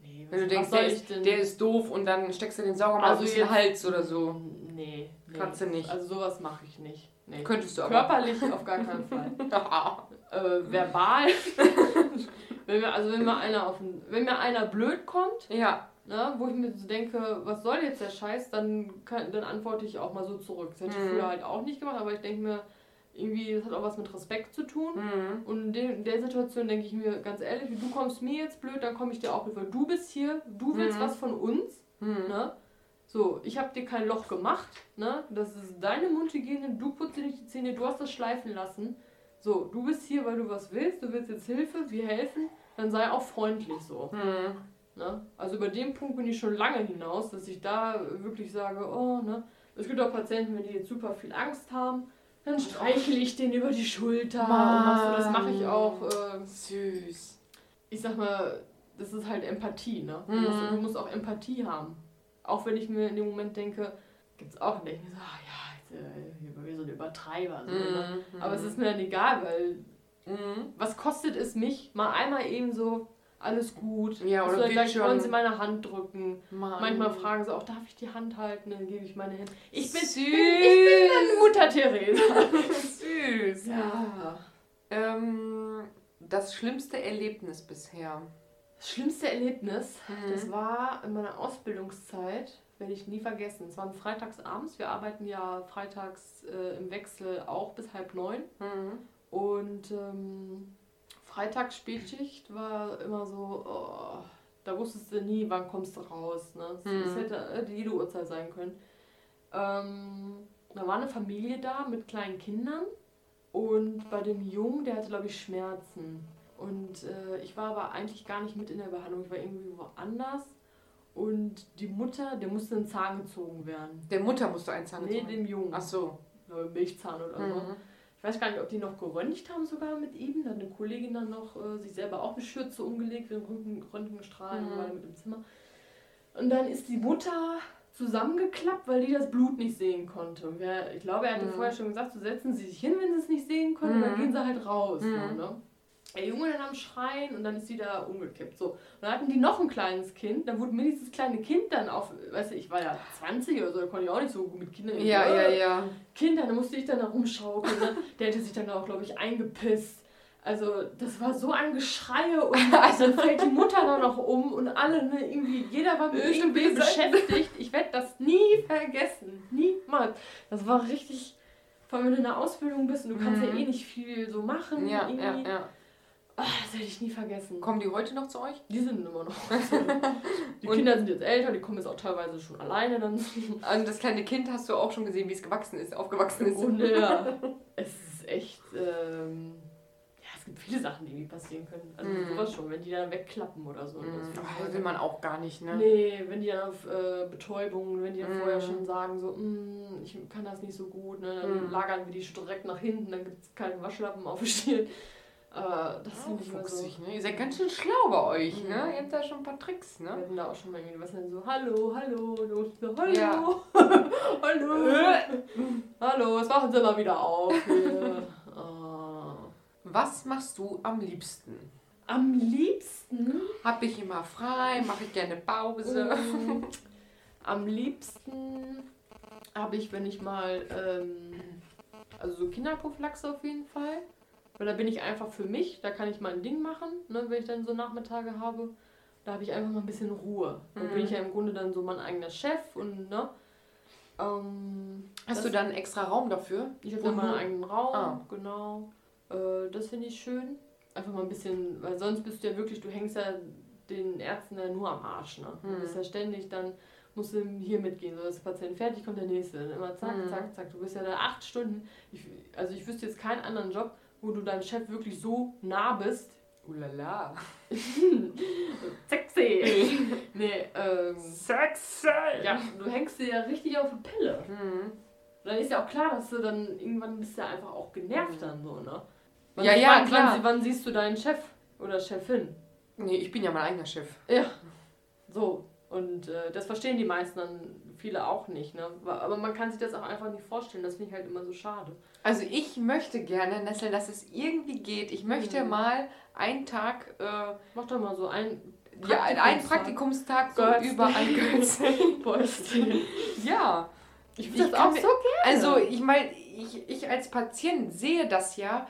Nee, Wenn du denkst, der ist, der ist doof und dann steckst du den Sauger mal Also auf den Hals oder so. Nee, nee. Kannst du nicht. Also sowas mache ich nicht. Nee. Könntest du aber. Körperlich auf gar keinen Fall. äh, verbal. wenn mir, also wenn mir einer auf den, wenn mir einer blöd kommt, ja. ne, wo ich mir so denke, was soll jetzt der Scheiß, dann, kann, dann antworte ich auch mal so zurück. Das hätte ich Mhm. früher halt auch nicht gemacht, aber ich denke mir, irgendwie, das hat auch was mit Respekt zu tun. Mhm. Und in der, in der Situation denke ich mir ganz ehrlich, du kommst mir jetzt blöd, dann komme ich dir auch blöd, weil du bist hier, du willst Mhm. was von uns. Mhm. Ne? So, ich habe dir kein Loch gemacht, ne? Das ist deine Mundhygiene, du putzt dir nicht die Zähne, du hast das schleifen lassen. So, du bist hier, weil du was willst, du willst jetzt Hilfe, wir helfen, dann sei auch freundlich so. Mhm. Ne? Also über den Punkt bin ich schon lange hinaus, dass ich da wirklich sage, oh, ne? Es gibt auch Patienten, wenn die jetzt super viel Angst haben, dann streichle ich den über die Schulter und so, das mache ich auch. Äh, Süß. ich sag mal, das ist halt Empathie, ne? Du, Mhm. musst, du musst auch Empathie haben. Auch wenn ich mir in dem Moment denke, gibt's auch, denke ich so, ah ja, jetzt, äh, so ein Übertreiber. So, ne? Mhm. Aber es ist mir dann egal, weil Mhm. was kostet es mich, mal einmal eben so, alles gut. Ja, oder geht gleich wollen sie meine Hand drücken. Mann. Manchmal fragen sie auch, darf ich die Hand halten? Dann gebe ich meine Hände. Ich bin, Süß. ich bin dann Mutter Theresa. Süß. Ja. Ähm, das schlimmste Erlebnis bisher. Das schlimmste Erlebnis, Mhm. das war in meiner Ausbildungszeit, werde ich nie vergessen. Es waren freitags abends. Wir arbeiten ja freitags äh, im Wechsel auch bis halb neun. Mhm. Und ähm, Freitags Spätschicht war immer so, oh, da wusstest du nie, wann kommst du raus. Ne? Es, Mhm. es hätte äh, jede Uhrzeit sein können. Ähm, da war eine Familie da mit kleinen Kindern und bei dem Jungen, der hatte, glaube ich, Schmerzen. Und äh, ich war aber eigentlich gar nicht mit in der Behandlung, ich war irgendwie woanders. Und die Mutter, der musste ein Zahn gezogen werden. Der Mutter musst du einen Zahn Nee, gezogen. dem Jungen. Ach so. Milchzahn oder so. Mhm. Ich weiß gar nicht, ob die noch geröntgt haben sogar mit ihm. Dann hat eine Kollegin dann noch äh, sich selber auch eine Schürze umgelegt den Röntgen, Röntgenstrahlen, Mhm. mit im Zimmer. Und dann ist die Mutter zusammengeklappt, weil die das Blut nicht sehen konnte. Und wer, ich glaube, er hatte Mhm. vorher schon gesagt, so setzen Sie sich hin, wenn Sie es nicht sehen können, und dann Mhm. gehen Sie halt raus. Mhm. Ne? Der Junge dann am Schreien und dann ist sie da umgekippt. So. Und dann hatten die noch ein kleines Kind, dann wurde mir dieses kleine Kind dann auf, weißt du, ich war ja 20 oder so, da konnte ich auch nicht so gut mit Kindern. Ja, Äh, ja, ja. Kinder, da musste ich dann da rumschaukeln. Ne? Der hätte sich dann auch, glaube ich, eingepisst. Also, das war so ein Geschrei und dann fällt die Mutter da noch um und alle, ne, irgendwie, jeder war mit Äh, irgendwie beschäftigt. Ich werde das nie vergessen. Niemals. Das war richtig, vor allem wenn du in der Ausbildung bist und du kannst ja Mhm. eh nicht viel so machen. Ja, ja, ja. Ah, das werde ich nie vergessen. Kommen die heute noch zu euch? Die sind immer noch. die Und- Kinder sind jetzt älter, die kommen jetzt auch teilweise schon alleine dann. Also das kleine Kind hast du auch schon gesehen, wie es gewachsen ist, aufgewachsen ist. Grunde, ja. Es ist echt. Ähm, ja, es gibt viele Sachen, die passieren können. Also Mhm. sowas schon, wenn die dann wegklappen oder so. Das Oh, will man auch gar nicht, ne? Nee, wenn die dann auf äh, Betäubung, wenn die dann Mhm. vorher schon sagen, so, "Mm, ich kann das nicht so gut, ne, dann Mhm. lagern wir die direkt nach hinten, dann gibt es keinen Waschlappen auf der Stirn. Aber das finde ich immer so. Fuchsig, ne? Ihr seid ganz schön schlau bei euch, Mhm. ne? Ihr habt da schon ein paar Tricks, Wir ne? hatten da auch schon mal irgendwie was dann so, hallo, hallo, so, hallo, Ja. hallo, hallo, was machen Sie mal wieder auf? Oh. Was machst du am liebsten? Am liebsten, Hab ich immer frei, mache ich gerne Pause. mm, am liebsten habe ich, wenn ich mal, ähm, also so Kinderprophylaxe auf jeden Fall, weil da bin ich einfach für mich, da kann ich mein Ding machen, ne, wenn ich dann so Nachmittage habe. Da habe ich einfach mal ein bisschen Ruhe. Da Mhm. bin ich ja im Grunde dann so mein eigener Chef und ne. Ähm, Hast du da einen extra Raum dafür? Ich habe dann meinen du- eigenen Raum, Ah. genau. Äh, das finde ich schön. Einfach mal ein bisschen, weil sonst bist du ja wirklich, du hängst ja den Ärzten ja nur am Arsch. Ne? Du Mhm. bist ja ständig dann, musst du hier mitgehen, so ist der Patient fertig, kommt der nächste. Dann immer zack, Mhm. zack, zack. Du bist ja da acht Stunden. Ich, also ich wüsste jetzt keinen anderen Job, wo du deinem Chef wirklich so nah bist. Ulala. Sexy! nee, ähm. Sexy! Ja, du hängst dir ja richtig auf die Pille. Mhm. Dann ist ja auch klar, dass du dann irgendwann bist ja einfach auch genervt dann so, ne? Ja, ja, wann, klar. Wann, wann siehst du deinen Chef oder Chefin? Nee, ich bin ja mein eigener Chef. Ja. So. Und äh, das verstehen die meisten dann viele auch nicht, ne? Aber man kann sich das auch einfach nicht vorstellen. Das finde ich halt immer so schade. Also ich möchte gerne, Nessel, dass es irgendwie geht. Ich möchte Mhm. mal einen Tag, äh, Mach doch mal so ein ja, einen Praktikumstag so über ein Götz. Bäuchchen. ja. Ich Ich finde das auch so gerne. Also ich meine, ich, ich als Patient sehe das ja,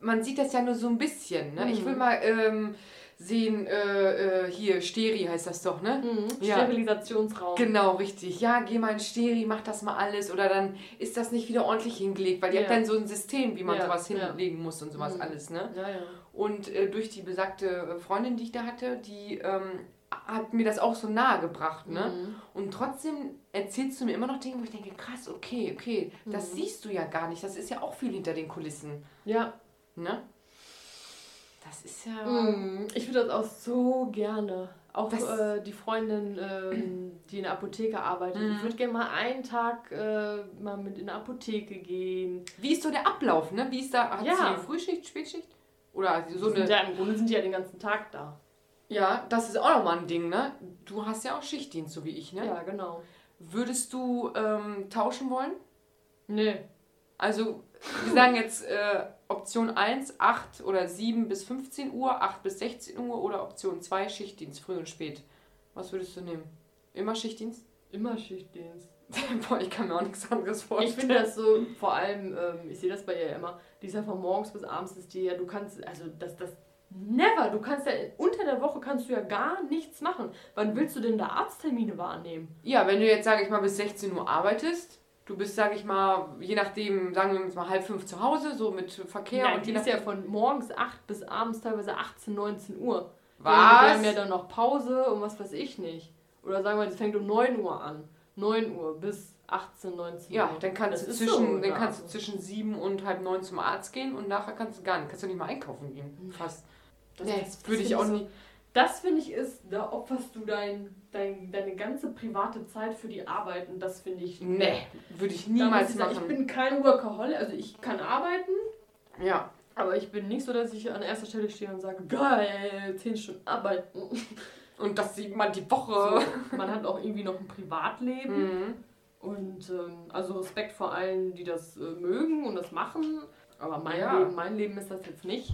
man sieht das ja nur so ein bisschen. Ne? Ich Mhm. will mal ähm, sehen, äh, äh, hier, Steri heißt das doch, ne? Mhm. Ja. Sterilisationsraum. Genau, richtig. Ja, geh mal in Steri, mach das mal alles. Oder dann ist das nicht wieder ordentlich hingelegt, weil die Ja. hat dann so ein System, wie man Ja, sowas hinlegen muss und sowas Mhm. alles, ne? Ja, ja. Und äh, durch die besagte äh, Freundin, die ich da hatte, die ähm, hat mir das auch so nahe gebracht, ne? Mhm. Und trotzdem erzählst du mir immer noch Dinge, wo ich denke, krass, okay, okay, das Mhm. siehst du ja gar nicht. Das ist ja auch viel hinter den Kulissen, Ja. ne? Das ist ja... Mhm. Ich würde das auch so gerne. Auch äh, die Freundin, ähm, die in der Apotheke arbeitet. Mhm. Ich würde gerne mal einen Tag äh, mal mit in der Apotheke gehen. Wie ist so der Ablauf, ne? Wie ist da, hat Ja. sie Frühschicht, Spätschicht? Oder sie so eine... ja, Im Grunde sind die ja den ganzen Tag da. Ja, das ist auch nochmal ein Ding, ne? Du hast ja auch Schichtdienst, so wie ich, ne? Ja, genau. Würdest du ähm, tauschen wollen? Nee. Also, wir sagen jetzt äh, Option 1, 8 oder 7 bis 15 Uhr, 8 bis 16 Uhr oder Option 2, Schichtdienst, früh und spät. Was würdest du nehmen? Immer Schichtdienst? Immer Schichtdienst. Boah, ich kann mir auch nichts anderes Ich vorstellen. finde das so, vor allem, ähm, ich sehe das bei ihr immer, die ist ja von morgens bis abends ist die ja, du kannst, also das, das, never, du kannst ja, unter der Woche kannst du ja gar nichts machen. Wann willst du denn da Arzttermine wahrnehmen? Ja, wenn du jetzt, sage ich mal, bis 16 Uhr arbeitest, du bist, sage ich mal, je nachdem, sagen wir mal halb fünf zu Hause, so mit Verkehr Ja, und die ist ja von morgens 8 bis abends teilweise 18, 19 Uhr. Was? Wir haben ja dann noch Pause und was weiß ich nicht. Oder sagen wir, es fängt um 9 Uhr an. 9 Uhr bis 18, 19 Ja, Uhr. dann kannst, Das du zwischen, so, dann ja. kannst du zwischen sieben und halb neun zum Arzt gehen und nachher kannst du gar nicht, kannst du nicht mal einkaufen gehen. Fast. Das, Nee, das, das würde ich auch so- nie. Das finde ich ist, da opferst du dein, dein, deine ganze private Zeit für die Arbeit und das finde ich. Nee, würde ich niemals machen. ich bin kein Workaholic, also ich kann arbeiten, ja. aber ich bin nicht so, dass ich an erster Stelle stehe und sage, geil, 10 Stunden arbeiten. Und das sieht man die Woche. So, man hat auch irgendwie noch ein Privatleben. Mhm. Und ähm, also Respekt vor allen, die das äh, mögen und das machen. Aber mein, Ja. Leben, mein Leben ist das jetzt nicht.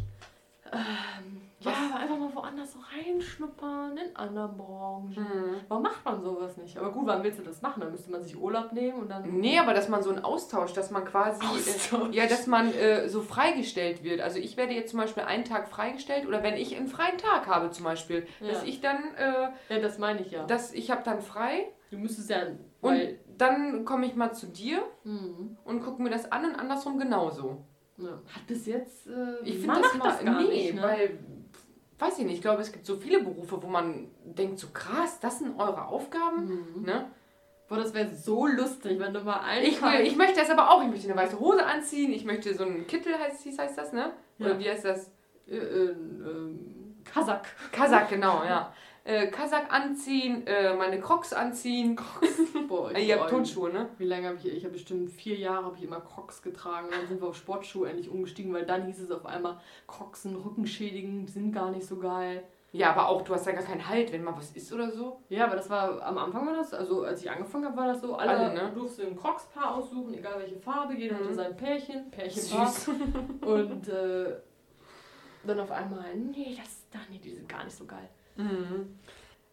Ähm, ja, aber einfach mal woanders so reinschnuppern, in anderen Branchen. Mhm. Warum macht man sowas nicht? Aber gut, wann willst du das machen? Dann müsste man sich Urlaub nehmen und dann. Nee, aber dass man so einen Austausch, dass man quasi. Austausch. Äh, ja, dass man äh, so freigestellt wird. Also ich werde jetzt zum Beispiel einen Tag freigestellt oder wenn ich einen freien Tag habe zum Beispiel, dass Ja. ich dann, äh, Ja, das meine ich ja. dass ich habe dann frei Du müsstest ja. und dann komme ich mal zu dir Mhm. und gucke mir das an und andersrum genauso. ja. Hat bis jetzt. Äh, Ich finde das mal, gar nee, nicht, ne? weil, weiß ich nicht, ich glaube, es gibt so viele Berufe, wo man denkt, so krass, das sind eure Aufgaben, Mhm. ne? Boah, das wäre so lustig, wenn du mal einen Ich, will, ich möchte das aber auch, ich möchte eine weiße Hose anziehen, ich möchte so einen Kittel, heißt, heißt das, ne? Oder Ja. wie heißt das? Äh, äh, ähm, Kasach. Kasach, genau, ja. Äh, Kasach anziehen, äh, meine Crocs anziehen. Boah, Äh, ihr habt. Turnschuhe, ne? Wie lange habe ich, ich habe bestimmt vier Jahre habe ich immer Crocs getragen. Und dann sind wir auf Sportschuhe endlich umgestiegen, weil dann hieß es auf einmal, Crocs sind rückenschädigend, sind gar nicht so geil. Ja, aber auch, du hast ja gar keinen Halt, wenn mal was ist oder so. Ja, aber das war, am Anfang war das, also als ich angefangen habe, war das so, alle, Alle, ne? durften ein Crocs-Paar aussuchen, egal welche Farbe, jeder Mhm. hatte sein Pärchen, Pärchenpaar. Süß. Und äh, dann auf einmal, nee, das, ach nee, die sind gar nicht so geil. Mhm.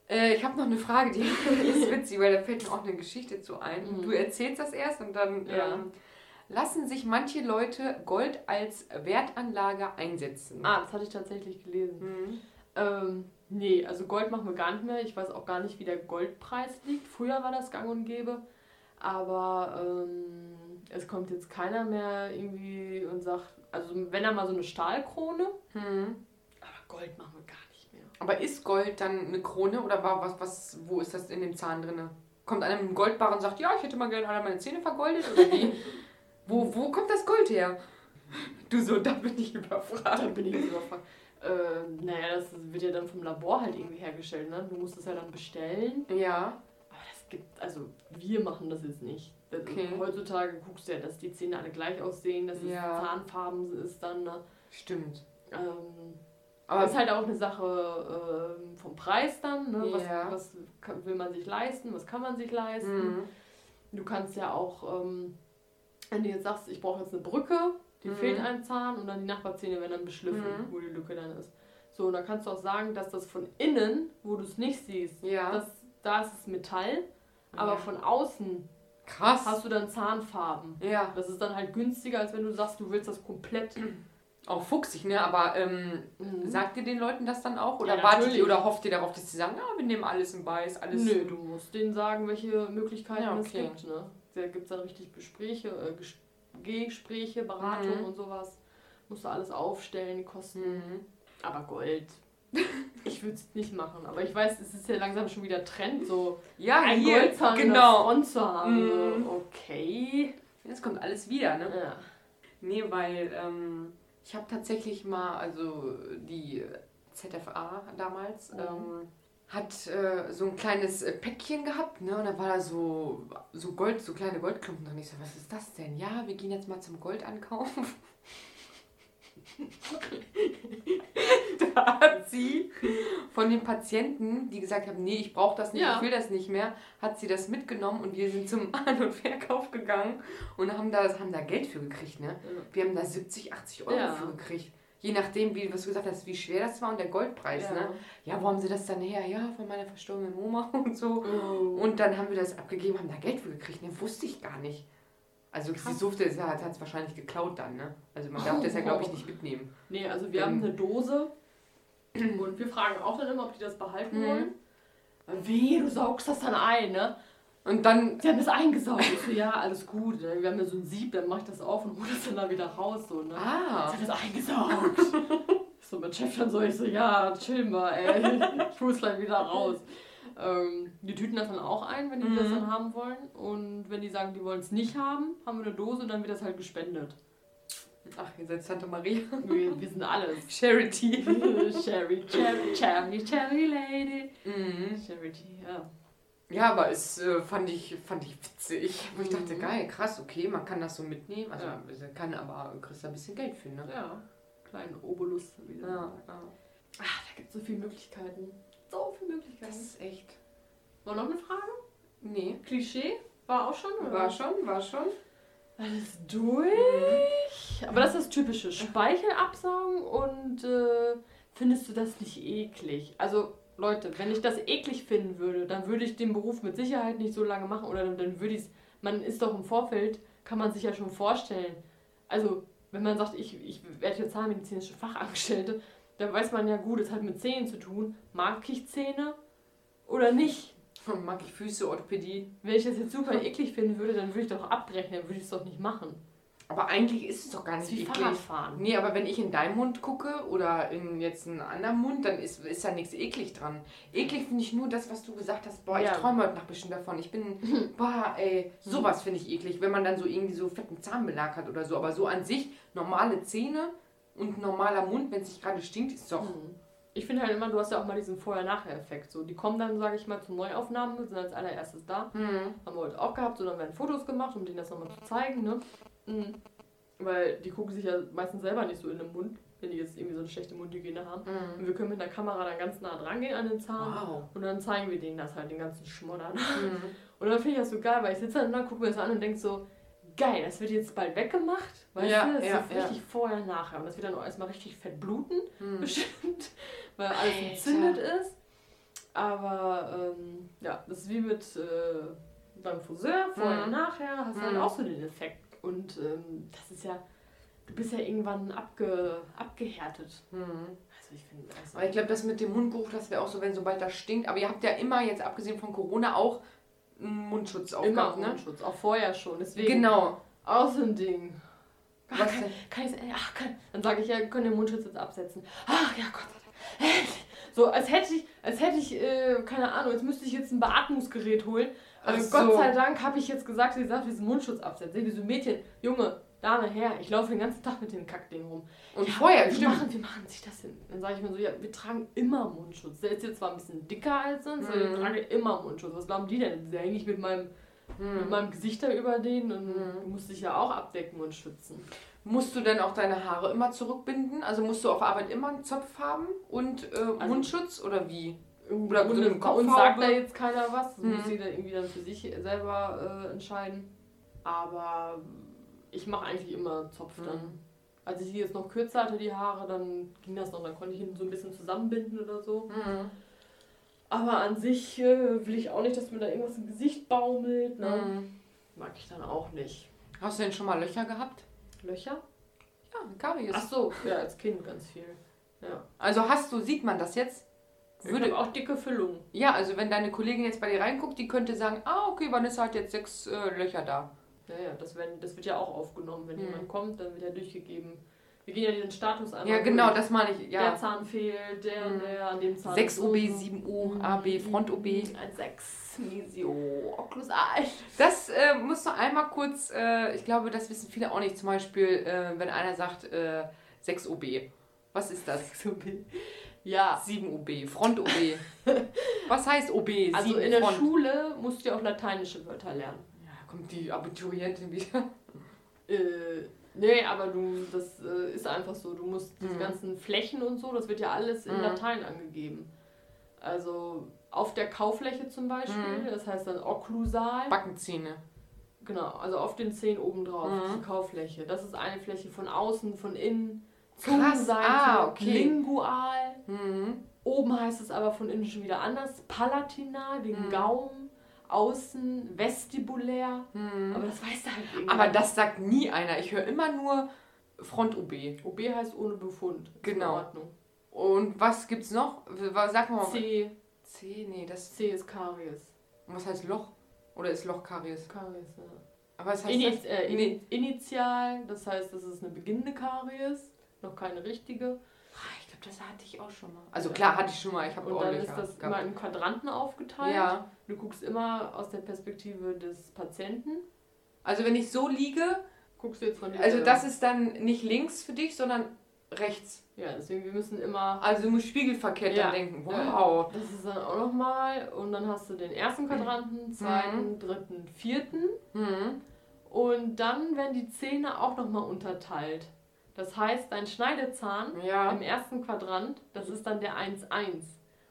Äh, ich habe noch eine Frage, die ist witzig, weil da fällt mir auch eine Geschichte zu ein. Mhm. Du erzählst das erst und dann Ja. ähm, lassen sich manche Leute Gold als Wertanlage einsetzen. Ah, das hatte ich tatsächlich gelesen. Mhm. Ähm, nee, also Gold machen wir gar nicht mehr. Ich weiß auch gar nicht, wie der Goldpreis liegt. Früher war das gang und gäbe. Aber ähm, es kommt jetzt keiner mehr irgendwie und sagt, also wenn er mal so eine Stahlkrone, Mhm. aber Gold machen wir gar nicht. Aber ist Gold dann eine Krone oder war was, was, wo ist das in dem Zahn drin? Kommt einer mit einem Goldbarren und sagt, ja, ich hätte mal gerne alle meine Zähne vergoldet oder wie? wo, wo kommt das Gold her? Du so, da bin ich überfragt. Da bin ich überfragt. Äh, naja, das wird ja dann vom Labor halt irgendwie hergestellt, ne? Du musst es ja dann bestellen. Ja. Aber das gibt, also wir machen das jetzt nicht. Also Okay. Heutzutage guckst du ja, dass die Zähne alle gleich aussehen, dass Ja. es Zahnfarben ist dann. Ne? Stimmt. Ähm, Aber ist halt auch eine Sache ähm, vom Preis dann. Ne? Was, Ja. was kann, will man sich leisten? Was kann man sich leisten? Mhm. Du kannst ja auch, ähm, wenn du jetzt sagst, ich brauche jetzt eine Brücke, die Mhm. fehlt ein Zahn und dann die Nachbarzähne werden dann beschliffen, Mhm. wo die Lücke dann ist. So, und da kannst du auch sagen, dass das von innen, wo du es nicht siehst, Ja. das, da ist es Metall, aber Ja. von außen Krass. hast du dann Zahnfarben. ja. Das ist dann halt günstiger, als wenn du sagst, du willst das komplett. Auch fuchsig, ne? Aber ähm, Mhm. sagt ihr den Leuten das dann auch? Oder Ja, wartet ihr oder hofft ihr darauf, dass sie sagen, ja, wir nehmen alles im Weiß, alles. Nö, du musst denen sagen, welche Möglichkeiten Ja, es okay. gibt. Ne? Da gibt es dann richtig Gespräche, äh, Ges Gespräche, Beratung Mhm. und sowas. Musst du alles aufstellen, die Kosten. Mhm. Aber Gold. Ich würde es nicht machen. Aber ich weiß, es ist ja langsam schon wieder Trend, so Ja, ein hier, Goldzahn genau. Front zu haben. Mhm. Okay. Jetzt kommt alles wieder, ne? Ja. Nee, weil ähm, ich habe tatsächlich mal, also die ZFA damals, Mhm. ähm, hat äh, so ein kleines äh, Päckchen gehabt, ne? Und da war da so, so Gold, so kleine Goldklumpen drin. Ich so, was ist das denn? Ja, wir gehen jetzt mal zum Goldankauf. da hat sie von den Patienten, die gesagt haben, nee, ich brauche das nicht, Ja. ich will das nicht mehr, hat sie das mitgenommen und wir sind zum An- und Verkauf gegangen und haben da, haben da Geld für gekriegt, ne? Wir haben da 70, 80 Euro Ja. für gekriegt. Je nachdem, wie was du gesagt hast, wie schwer das war und der Goldpreis, Ja. ne? Ja, wo haben sie das dann her? Ja, von meiner verstorbenen Oma und so. Oh. Und dann haben wir das abgegeben, haben da Geld für gekriegt, ne? Wusste ich gar nicht. Also Krass. sie durfte es ja, hat es wahrscheinlich geklaut dann, ne? Also man darf das ja, glaube ich, nicht mitnehmen. Nee, also wir Ähm. haben eine Dose und wir fragen auch dann immer, ob die das behalten Mhm. wollen. Wie, du saugst das dann ein, ne? Und dann, Sie haben das eingesaugt. Ich so, ja, alles gut. Wir haben ja so ein Sieb, dann mach ich das auf und hol das dann da wieder raus. So, ne? ah, Sie haben das eingesaugt. so, mein Chef dann so, ich so, ja, chill mal, ey. Ich hol's gleich wieder raus. Ähm, die tüten das dann auch ein, wenn die Mhm. das dann haben wollen. Und wenn die sagen, die wollen es nicht haben, haben wir eine Dose und dann wird das halt gespendet. ach, ihr seid Santa Maria. Wir, wir sind alles. Charity. Sherry, Cherry, Cherry, Cherry Lady. Mhm. Charity, ja. Ja, aber es äh, fand, ich, fand ich witzig. Wo ich dachte, Mhm. geil, krass, okay, man kann das so mitnehmen. Also Ja. kann aber kriegst da ein bisschen Geld für, ne? Ja, kleinen Obolus, wie du Ja, ja. Ach, da gibt es so viele Möglichkeiten. So viele Möglichkeiten. Das ist echt. War noch eine Frage? Nee. Klischee? War auch schon? Oder? War schon, war schon. Alles durch. Aber das ist das typische. Speichel absaugen und äh, findest du das nicht eklig? Also, Leute, wenn ich das eklig finden würde, dann würde ich den Beruf mit Sicherheit nicht so lange machen oder dann, dann würde ich es. Man ist doch im Vorfeld, kann man sich ja schon vorstellen. Also, wenn man sagt, ich, ich werde jetzt zahnmedizinische Fachangestellte, dann weiß man ja gut, es hat mit Zähnen zu tun. Mag ich Zähne oder nicht? Mag ich Füße, Orthopädie. Wenn ich das jetzt super eklig finden würde, dann würde ich doch abbrechen, dann würde ich es doch nicht machen. Aber eigentlich ist es doch gar nicht wie eklig. Fahrradfahren. Nee, aber wenn ich in deinen Mund gucke oder in jetzt einen anderen Mund, dann ist, ist da nichts eklig dran. Eklig finde ich nur das, was du gesagt hast. Boah, Ja. ich träume heute Nacht bestimmt davon. Ich bin, boah, ey, sowas finde ich eklig, wenn man dann so irgendwie so fetten Zahnbelag hat oder so. Aber so an sich, normale Zähne und normaler Mund, wenn es nicht gerade stinkt, ist doch. Mhm. Ich finde halt immer, du hast ja auch mal diesen Vorher-Nachher-Effekt. So, die kommen dann, sage ich mal, zu Neuaufnahmen, sind als allererstes da. Hm. Haben wir heute auch gehabt, so dann werden Fotos gemacht, um denen das nochmal zu zeigen, ne? Mhm. Weil die gucken sich ja meistens selber nicht so in den Mund, wenn die jetzt irgendwie so eine schlechte Mundhygiene haben. Hm. Und wir können mit der Kamera dann ganz nah dran gehen an den Zahn. Wow. Und dann zeigen wir denen das halt, den ganzen Schmoddern. Hm. Und dann finde ich das so geil, weil ich sitze dann da, gucke mir das an und denke so, geil, das wird jetzt bald weggemacht. Weißt Ja, du, das ja, ist ja. richtig vorher, nachher. Und das wird dann auch erstmal richtig fett bluten, Hm. bestimmt, weil alles Alter. entzündet ist. Aber ähm, ja, das ist wie mit äh, beim Friseur, vorher, Mhm. nachher, hast du Mhm. auch so den Effekt. Und ähm, das ist ja, du bist ja irgendwann abge, abgehärtet. Hm. Also ich finde, also, Aber ich glaube, das mit dem Mundgeruch, das wäre auch so, wenn sobald das stinkt. Aber ihr habt ja immer, jetzt abgesehen von Corona, auch Mundschutz immer aufgehabt, ne? Mundschutz, auch vorher schon. Deswegen Genau. auch so ein Ding. Ach, Was kann, denn? kann ich, ach, kann, dann sage ich ja, können den Mundschutz jetzt absetzen. Ach ja, Gott sei Dank. So, als hätte ich, als hätte ich, äh, keine Ahnung, jetzt müsste ich jetzt ein Beatmungsgerät holen. Aber Ach Gott so. sei Dank habe ich jetzt gesagt, sie sagt, diesen Mundschutz absetzen. Wie so Mädchen, Junge, Dame, Herr, ich laufe den ganzen Tag mit dem Kackding rum. Und ja, vorher, wir stimmt. machen, wir machen sich das hin. Dann sage ich mir so, ja, wir tragen immer Mundschutz. Der ist jetzt zwar ein bisschen dicker als sonst, aber Mhm. ich trage immer Mundschutz. Was glauben die denn? Da hänge ich mit meinem, mit Hm. meinem Gesicht da über den und Mhm. du musst dich ja auch abdecken und schützen. Musst du denn auch deine Haare immer zurückbinden? Also musst du auf Arbeit immer einen Zopf haben und äh, Mundschutz oder wie? Oder Und so bei uns sagt da Kopfhaube? jetzt keiner was. Das Mhm. muss jeder irgendwie dann für sich selber äh, entscheiden. Aber ich mache eigentlich immer Zopf dann. Mhm. Als ich die jetzt noch kürzer hatte, die Haare, dann ging das noch. Dann konnte ich ihn so ein bisschen zusammenbinden oder so. Mhm. Aber an sich äh, will ich auch nicht, dass mir da irgendwas im Gesicht baumelt. Ne? Mhm. Mag ich dann auch nicht. Hast du denn schon mal Löcher gehabt? Löcher? Ja, Karies. Ach so, ja, als Kind ganz viel. Ja. Also hast du, sieht man das jetzt? Würde, auch dicke Füllungen. ja, also wenn deine Kollegin jetzt bei dir reinguckt, die könnte sagen, ah, okay, Vanessa hat jetzt sechs äh, Löcher da. Ja, ja, das, werden, das wird ja auch aufgenommen. Wenn Mhm. jemand kommt, dann wird er durchgegeben. Wir gehen ja diesen Status einmal Ja, genau, das meine ich. Der Ja. Zahn fehlt, der, Mhm. der, an dem Zahn. 6 ist so OB, und so. 7 U, AB, Front OB. Ein 6 Mesio, Okklusal. Das äh, musst du einmal kurz, äh, ich glaube, das wissen viele auch nicht. Zum Beispiel, äh, wenn einer sagt äh, 6 OB. Was ist das? Ja, 7 OB, Front OB. Was heißt OB? also 7 in der Front. Schule musst du ja auch lateinische Wörter lernen. Kommt die Abiturientin wieder. Äh, nee, aber du, das äh, ist einfach so. Du musst diese Mhm. ganzen Flächen und so, das wird ja alles in Mhm. Latein angegeben. Also auf der Kaufläche zum Beispiel, Mhm. das heißt dann okklusal. Backenzähne. Genau, also auf den Zehen oben drauf, Mhm. die Kauffläche. Das ist eine Fläche von außen, von innen, Zungenseite, ah, okay. lingual. Mhm. Oben heißt es aber von innen schon wieder anders. Palatinal, wegen Mhm. Gaumen. Außen, vestibulär. Mhm. Aber das weiß da halt irgendwie. Aber das sagt nie einer. Ich höre immer nur Front OB. OB heißt ohne Befund. Ist Genau. In Ordnung. Und was gibt's noch? Was- Sag mal. C. C, nee, das. C ist Karies. Und was heißt Loch? Oder ist Loch Karies? Karies, ja. Aber was heißt Ini das? äh, ini Initial, das heißt, das ist eine beginnende Karies. Noch keine richtige. Glaube, das hatte ich auch schon mal. Also klar, hatte ich schon mal. Ich habe Und auch dann Löcher ist das gehabt. immer in Quadranten aufgeteilt. Ja. Du guckst immer aus der Perspektive des Patienten. Also wenn ich so liege, Guckst du jetzt von also das ist dann nicht links für dich, sondern rechts. Ja, deswegen, wir müssen immer. Also du musst spiegelverkehrt Ja. dann denken. Ja. Wow. Das ist dann auch nochmal. Und dann hast du den ersten Quadranten, zweiten, dritten, vierten. Mhm. Und dann werden die Zähne auch nochmal unterteilt. Das heißt, dein Schneidezahn Ja. im ersten Quadrant, das ist dann der 1-1. Und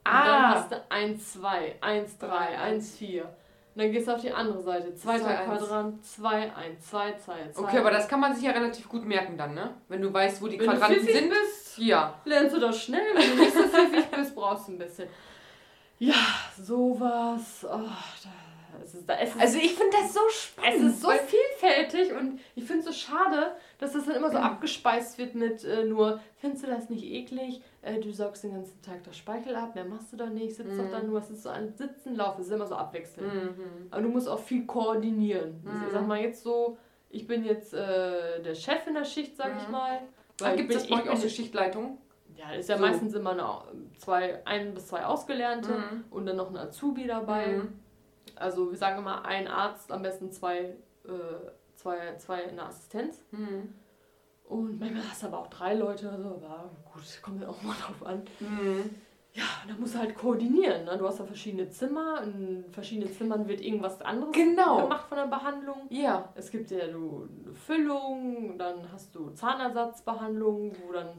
Ah. dann hast du 1-2, 1-3, 1-4. Und dann gehst du auf die andere Seite. Zweiter 2-1. Quadrant, 2-1, 2-2, 2 Okay, aber das kann man sich ja relativ gut merken dann, ne? Wenn du weißt, wo die Wenn Quadranten sind. bist, Ja. lernst du das schnell. Wenn du nicht so pfiffig bist, brauchst du ein bisschen. Ja, sowas. Oh, da, es ist, da, es ist Also ich finde das so spannend. Es ist so weil- vielfältig und ich finde es so schade, dass das dann immer so abgespeist wird mit äh, nur, findest du das nicht eklig? Äh, du saugst den ganzen Tag das Speichel ab, mehr machst du doch nicht, sitzt doch Mhm. da nur, es ist so ein Sitzen, Laufen, es ist immer so abwechselnd. Mhm. Aber du musst auch viel koordinieren. Also Mhm. ich sag mal jetzt so, ich bin jetzt äh, der Chef in der Schicht, sag ich Mhm. mal. Ach, ich gibt es bei euch ich auch so Schichtleitung? Ja, ist ja So. meistens immer eine, zwei, ein bis zwei Ausgelernte Mhm. und dann noch ein Azubi dabei. Also wir sagen immer ein Arzt, am besten zwei, äh, zwei, zwei in der Assistenz. Mhm. Und manchmal hast du aber auch drei Leute oder so, aber gut, kommt ja auch mal drauf an. Mhm. Ja, da musst du halt koordinieren. Ne? Du hast ja verschiedene Zimmer, in verschiedenen Zimmern wird irgendwas anderes Genau. gemacht von der Behandlung. Ja. Es gibt ja du eine Füllung, dann hast du Zahnersatzbehandlung, wo dann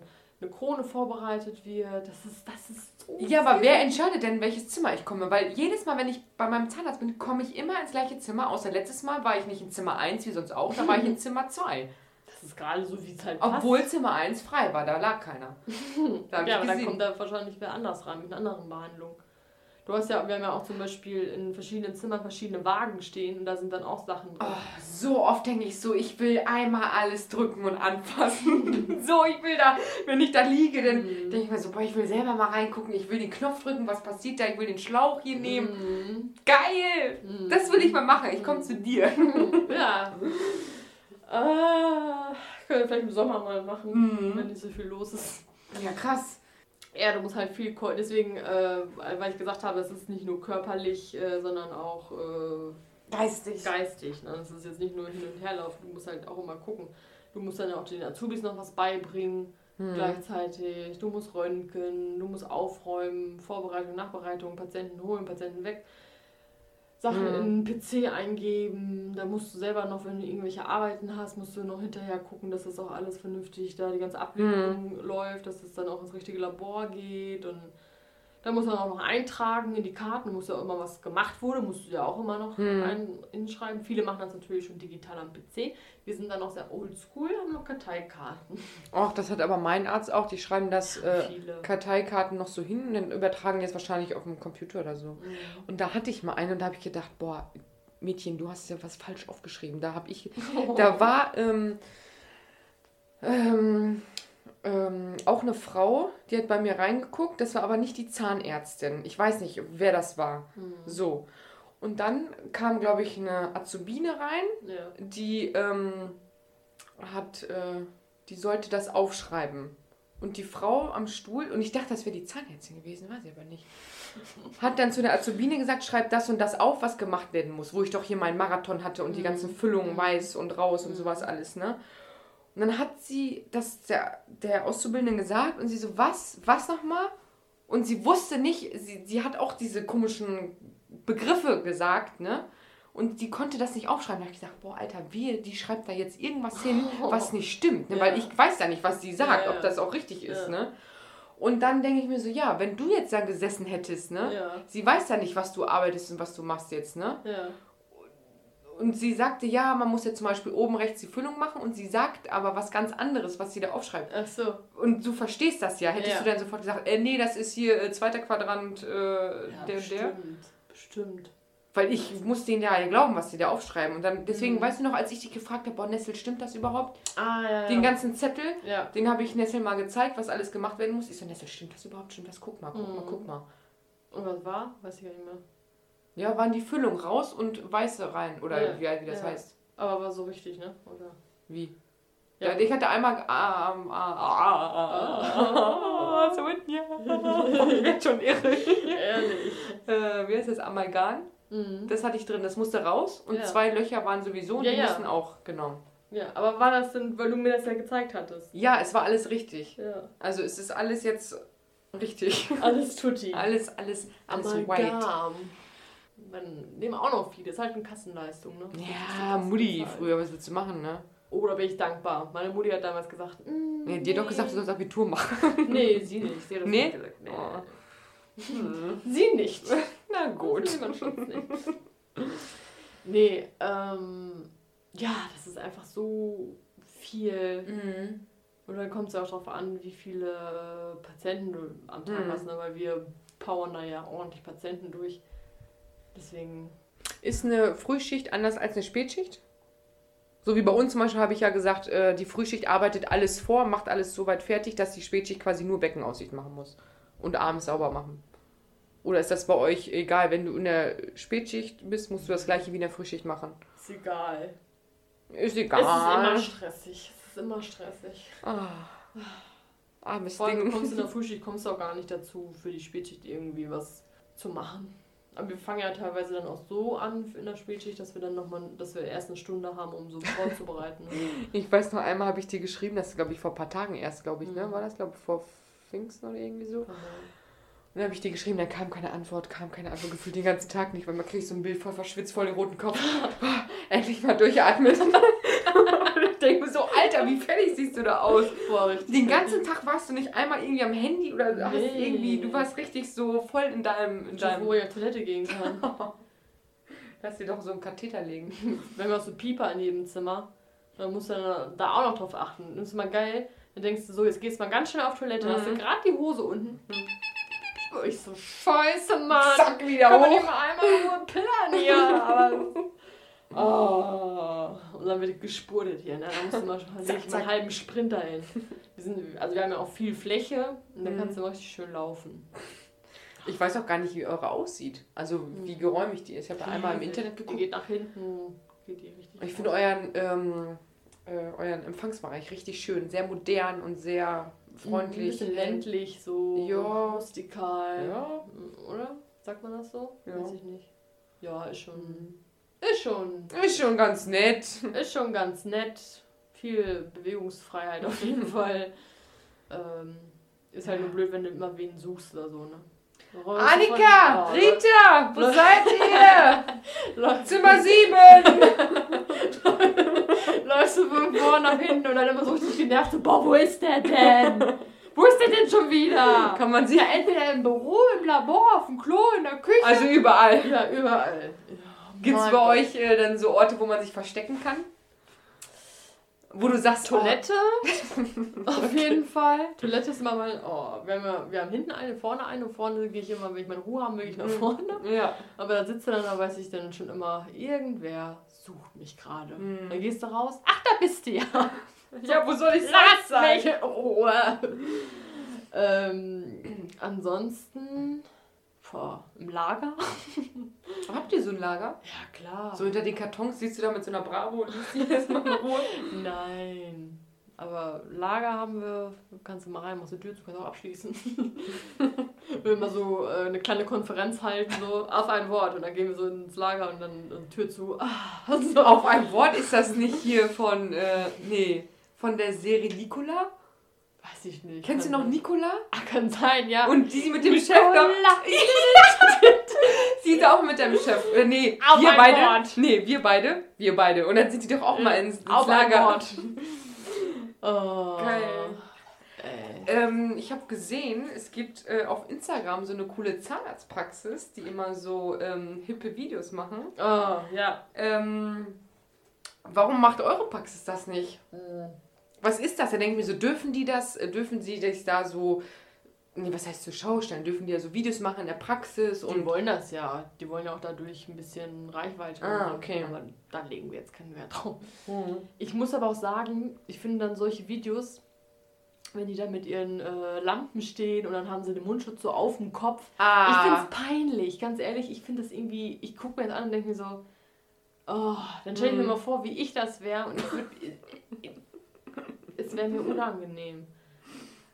eine Krone vorbereitet wird. Das ist, das ist so. Ja, aber wer entscheidet denn, welches Zimmer ich komme? Weil jedes Mal, wenn ich bei meinem Zahnarzt bin, komme ich immer ins gleiche Zimmer. Außer letztes Mal war ich nicht in Zimmer 1, wie sonst auch, da war ich in Zimmer 2. Das ist gerade so, wie es halt Obwohl Zimmer 1 frei war, da lag keiner. Da ja, aber dann gesehen. kommt da wahrscheinlich wer anders rein mit einer anderen Behandlung. Du hast ja, wir haben ja auch zum Beispiel in verschiedenen Zimmern verschiedene Wagen stehen und da sind dann auch Sachen drin. Oh, so oft denke ich so, ich will einmal alles drücken und anfassen. so, ich will da, wenn ich da liege, dann Mhm. denke ich mir so, boah, ich will selber mal reingucken, ich will den Knopf drücken, was passiert da, ich will den Schlauch hier nehmen. Mhm. Geil! Mhm. Das will ich mal machen, ich komme zu dir. Ja. Ah, können wir vielleicht im Sommer mal machen, Mhm. wenn nicht so viel los ist. Ja, krass. Ja, du musst halt viel, deswegen, äh, weil ich gesagt habe, es ist nicht nur körperlich, äh, sondern auch äh, Geistig. geistig. Ne? Das ist jetzt nicht nur hin und her laufen, du musst halt auch immer gucken. Du musst dann auch den Azubis noch was beibringen Hm. gleichzeitig. Du musst röntgen, du musst aufräumen, Vorbereitung, Nachbereitung, Patienten holen, Patienten weg. Sachen Mhm. in den PC eingeben, da musst du selber noch, wenn du irgendwelche Arbeiten hast, musst du noch hinterher gucken, dass das auch alles vernünftig da, die ganze Abwicklung läuft, dass es dann auch ins richtige Labor geht und da muss man auch noch eintragen in die Karten, muss ja auch immer was gemacht wurde, musst du ja auch immer noch Mhm. ein, hinschreiben. Viele machen das natürlich schon digital am PC. Wir sind dann noch sehr oldschool, haben noch Karteikarten. Ach, das hat aber mein Arzt auch. Die schreiben das äh. Karteikarten noch so hin und dann übertragen jetzt wahrscheinlich auf dem Computer oder so. Mhm. Und da hatte ich mal eine und da habe ich gedacht, boah, Mädchen, du hast ja was falsch aufgeschrieben. Da habe ich, da war ähm, ähm, ähm, auch eine Frau, die hat bei mir reingeguckt. Das war aber nicht die Zahnärztin. Ich weiß nicht, wer das war. Mhm. So. Und dann kam, glaube ich, eine Azubine rein, Ja. die ähm, hat, äh, die sollte das aufschreiben. Und die Frau am Stuhl, und ich dachte, das wäre die Zahnärztin gewesen, war sie aber nicht, hat dann zu der Azubine gesagt, schreib das und das auf, was gemacht werden muss, wo ich doch hier meinen Marathon hatte und die Mhm. ganzen Füllungen Mhm. weiß und raus und Mhm. sowas alles, ne? Und dann hat sie das der, der Auszubildenden gesagt und sie so, was, was nochmal? Und sie wusste nicht, sie, sie hat auch diese komischen Begriffe gesagt, ne? Und die konnte das nicht aufschreiben. Da habe ich gesagt, boah, Alter, wie, die schreibt da jetzt irgendwas hin, was nicht stimmt. Ne? Ja. Weil ich weiß ja nicht, was sie sagt, Ja, ja. ob das auch richtig ist, ne? Und dann denke ich mir so, ja, wenn du jetzt da gesessen hättest, ne? Ja. Sie weiß ja nicht, was du arbeitest und was du machst jetzt, ne? Ja. Und sie sagte, ja, man muss jetzt zum Beispiel oben rechts die Füllung machen und sie sagt aber was ganz anderes, was sie da aufschreibt. Ach so. Und du verstehst das ja. Hättest Ja. du dann sofort gesagt, äh, nee, das ist hier äh, zweiter Quadrant, äh, Ja, der, der. bestimmt. Bestimmt. Weil ich muss denen ja glauben, was die da aufschreiben. Und dann, deswegen, Mhm. weißt du noch, als ich dich gefragt habe, boah, Nessel, stimmt das überhaupt? Ah, ja. ja. Den ganzen Zettel, ja. den habe ich Nessel mal gezeigt, was alles gemacht werden muss. Ich so, Nessel, stimmt das überhaupt? Stimmt das? Guck mal, guck mal, Mhm. guck mal. Und was war? Weiß ich gar nicht mehr. Ja, waren die Füllung raus und weiße rein. Oder Ja, wie, wie das ja. heißt. Aber war so richtig, ne? Oder? Wie? Ja. Ja, ich hatte einmal. Ah, ah, ah, ah, ah, so ja. Ich bin schon irre. Ehrlich. Äh, wie heißt das? Amalgam? Mhm. Das hatte ich drin, das musste raus. Und zwei Löcher waren sowieso und die mussten auch genommen. Ja, aber war das denn, weil du mir das ja gezeigt hattest? Ja, es war alles richtig. Ja. Also es ist alles jetzt richtig. Alles tutti. Alles, alles, alles white. Man nehmen auch noch viele. Ist halt eine Kassenleistung, ne? Ja, Mutti früher, was willst du machen, ne? Oh, da bin ich dankbar. Meine Mutti hat damals gesagt, mm, Nee, dir doch gesagt, du sollst Abitur machen. Nee, sie nicht. Sie hat das Nee? nicht gesagt. Nee. Oh. Hm. Sie nicht. Na gut. Nicht. Nee, ähm, ja, das ist einfach so viel. Mhm. Und dann kommt es ja auch darauf an, wie viele Patienten du am Tag Mhm. hast, ne? weil wir powern da ja ordentlich Patienten durch. Deswegen, Ist eine Frühschicht anders als eine Spätschicht? So wie bei uns zum Beispiel habe ich ja gesagt, äh, die Frühschicht arbeitet alles vor, macht alles so weit fertig, dass die Spätschicht quasi nur Beckenaussicht machen muss. Und abends sauber machen. Oder ist das bei euch egal, wenn du in der Spätschicht bist, musst du das gleiche wie in der Frühschicht machen? ist egal. Ist Es ist egal. immer stressig. Es ist immer stressig. Ah. Armes Vor allem, du Ding. kommst in der Frühschicht, kommst du auch gar nicht dazu, für die Spätschicht irgendwie was zu machen. Aber wir fangen ja teilweise dann auch so an in der Spätschicht, dass wir dann nochmal, dass wir erst eine Stunde haben, um so vorzubereiten. Ich weiß noch einmal, habe ich dir geschrieben, das ist glaube ich vor ein paar Tagen erst, glaube ich, ne? Mhm. War das, glaube ich, vor Pfingsten oder irgendwie so? Und dann habe ich dir geschrieben, da kam keine Antwort, kam keine Antwort, gefühlt den ganzen Tag nicht, weil man kriegt so ein Bild voll verschwitzt, voll den roten Kopf. Endlich mal durchatmen. Und ich denke mir so, Alter, wie fertig siehst du da aus? Boah, richtig. Den ganzen Tag warst du nicht einmal irgendwie am Handy oder hast Nee. irgendwie, du warst richtig so voll in deinem, in deinem wo ich auf Toilette gehen kann. Lass dir doch so einen Katheter legen. Wir haben auch so Pieper in jedem Zimmer. Dann musst du da auch noch drauf achten. Das ist mal geil. Dann denkst du so, jetzt gehst du mal ganz schnell auf Toilette, dann hast du Mhm. gerade die Hose unten. Und ich so, scheiße, Mann. Zack, wieder Kann man hoch. mal einmal nur pillern hier. Aber, oh. Und dann wird gespurtet hier. Ne? Da musst du mal leg ich mal einen halben Sprinter hin. Wir, sind, also wir haben ja auch viel Fläche und da Mhm. kannst du richtig schön laufen. Ich weiß auch gar nicht, wie eure aussieht. Also wie geräumig die ist. Ich habe da einmal im Internet Die geguckt. geht nach hinten, geht die richtig. Ich finde euren, ähm, äh, euren Empfangsbereich richtig schön, sehr modern und sehr freundlich. Ein bisschen ländlich, so Ja. rustikal. Ja. Oder? Sagt man das so? Ja. Weiß ich nicht. Ja, ist schon. Ist schon. Ist schon ganz nett. Ist schon ganz nett. Viel Bewegungsfreiheit auf jeden Fall. Ähm, ist halt nur blöd, wenn du immer wen suchst oder so, ne? Du Annika! von- Rita! Wo seid ihr? Zimmer 7! läufst du von vorne nach hinten und dann immer so richtig genervt, so, boah, wo ist der denn? wo ist der denn schon wieder? Kann man sie. Ja, entweder im Büro, im Labor, auf dem Klo, in der Küche. Also überall. ja, überall. Gibt es Mein bei Gott. euch äh, dann so Orte, wo man sich verstecken kann? Wo du sagst, Toilette? auf jeden Fall. Toilette ist immer mal, oh, wir haben, ja, wir haben hinten eine, vorne eine. Und vorne gehe ich immer, wenn ich meine Ruhe haben will, ich nach vorne. Oh, ja. Aber da sitzt du dann, da weiß ich dann schon immer, irgendwer sucht mich gerade. Hm. Dann gehst du raus, ach, da bist du ja. Ja, wo soll ich Lass mich in Ruhe. ähm, ansonsten, boah, im Lager? Habt ihr so ein Lager? Ja, klar. So hinter den Kartons siehst du da mit so einer Bravo und liest die erstmal in Ruhe. Nein. Aber Lager haben wir, kannst du mal rein, machst die Tür zu, kannst auch abschließen. wir immer so äh, eine kleine Konferenz halten, so auf ein Wort. Und dann gehen wir so ins Lager und dann äh, Tür zu. Ah, so. Auf ein Wort ist das nicht hier von, äh, nee, von der Serie Nicola? Weiß ich nicht. Kennst du noch sein. Nicola? Ah, kann sein, ja. Und die mit dem Chef da. Sie ist auch mit dem Chef. Äh, nee, Auf wir beide. Wort. Nee, wir beide. Wir beide. Und dann sind die doch auch mal ins, ins Lager. Oh. Geil. Ey. Ähm, ich habe gesehen, es gibt äh, auf Instagram so eine coole Zahnarztpraxis, die immer so ähm, hippe Videos machen. Oh, ja. Ähm, warum macht eure Praxis das nicht? Hm. Was ist das? Da denke ich mir so, dürfen die das? Äh, Dürfen sie sich da so, nee, was heißt zur Schau stellen? Dürfen die ja so Videos machen in der Praxis? Die Und wollen das ja. Die wollen ja auch dadurch ein bisschen Reichweite. Ah, haben. okay. Aber da legen wir jetzt keinen Wert drauf. Mhm. Ich muss aber auch sagen, ich finde dann solche Videos, wenn die dann mit ihren äh, Lampen stehen und dann haben sie den Mundschutz so auf dem Kopf. Ich finde Ah, es peinlich, ganz ehrlich. Ich finde das irgendwie, ich gucke mir das an und denke mir so, oh, dann stelle ich mir Mhm. mal vor, wie ich das wäre und ich würd, es wäre mir unangenehm.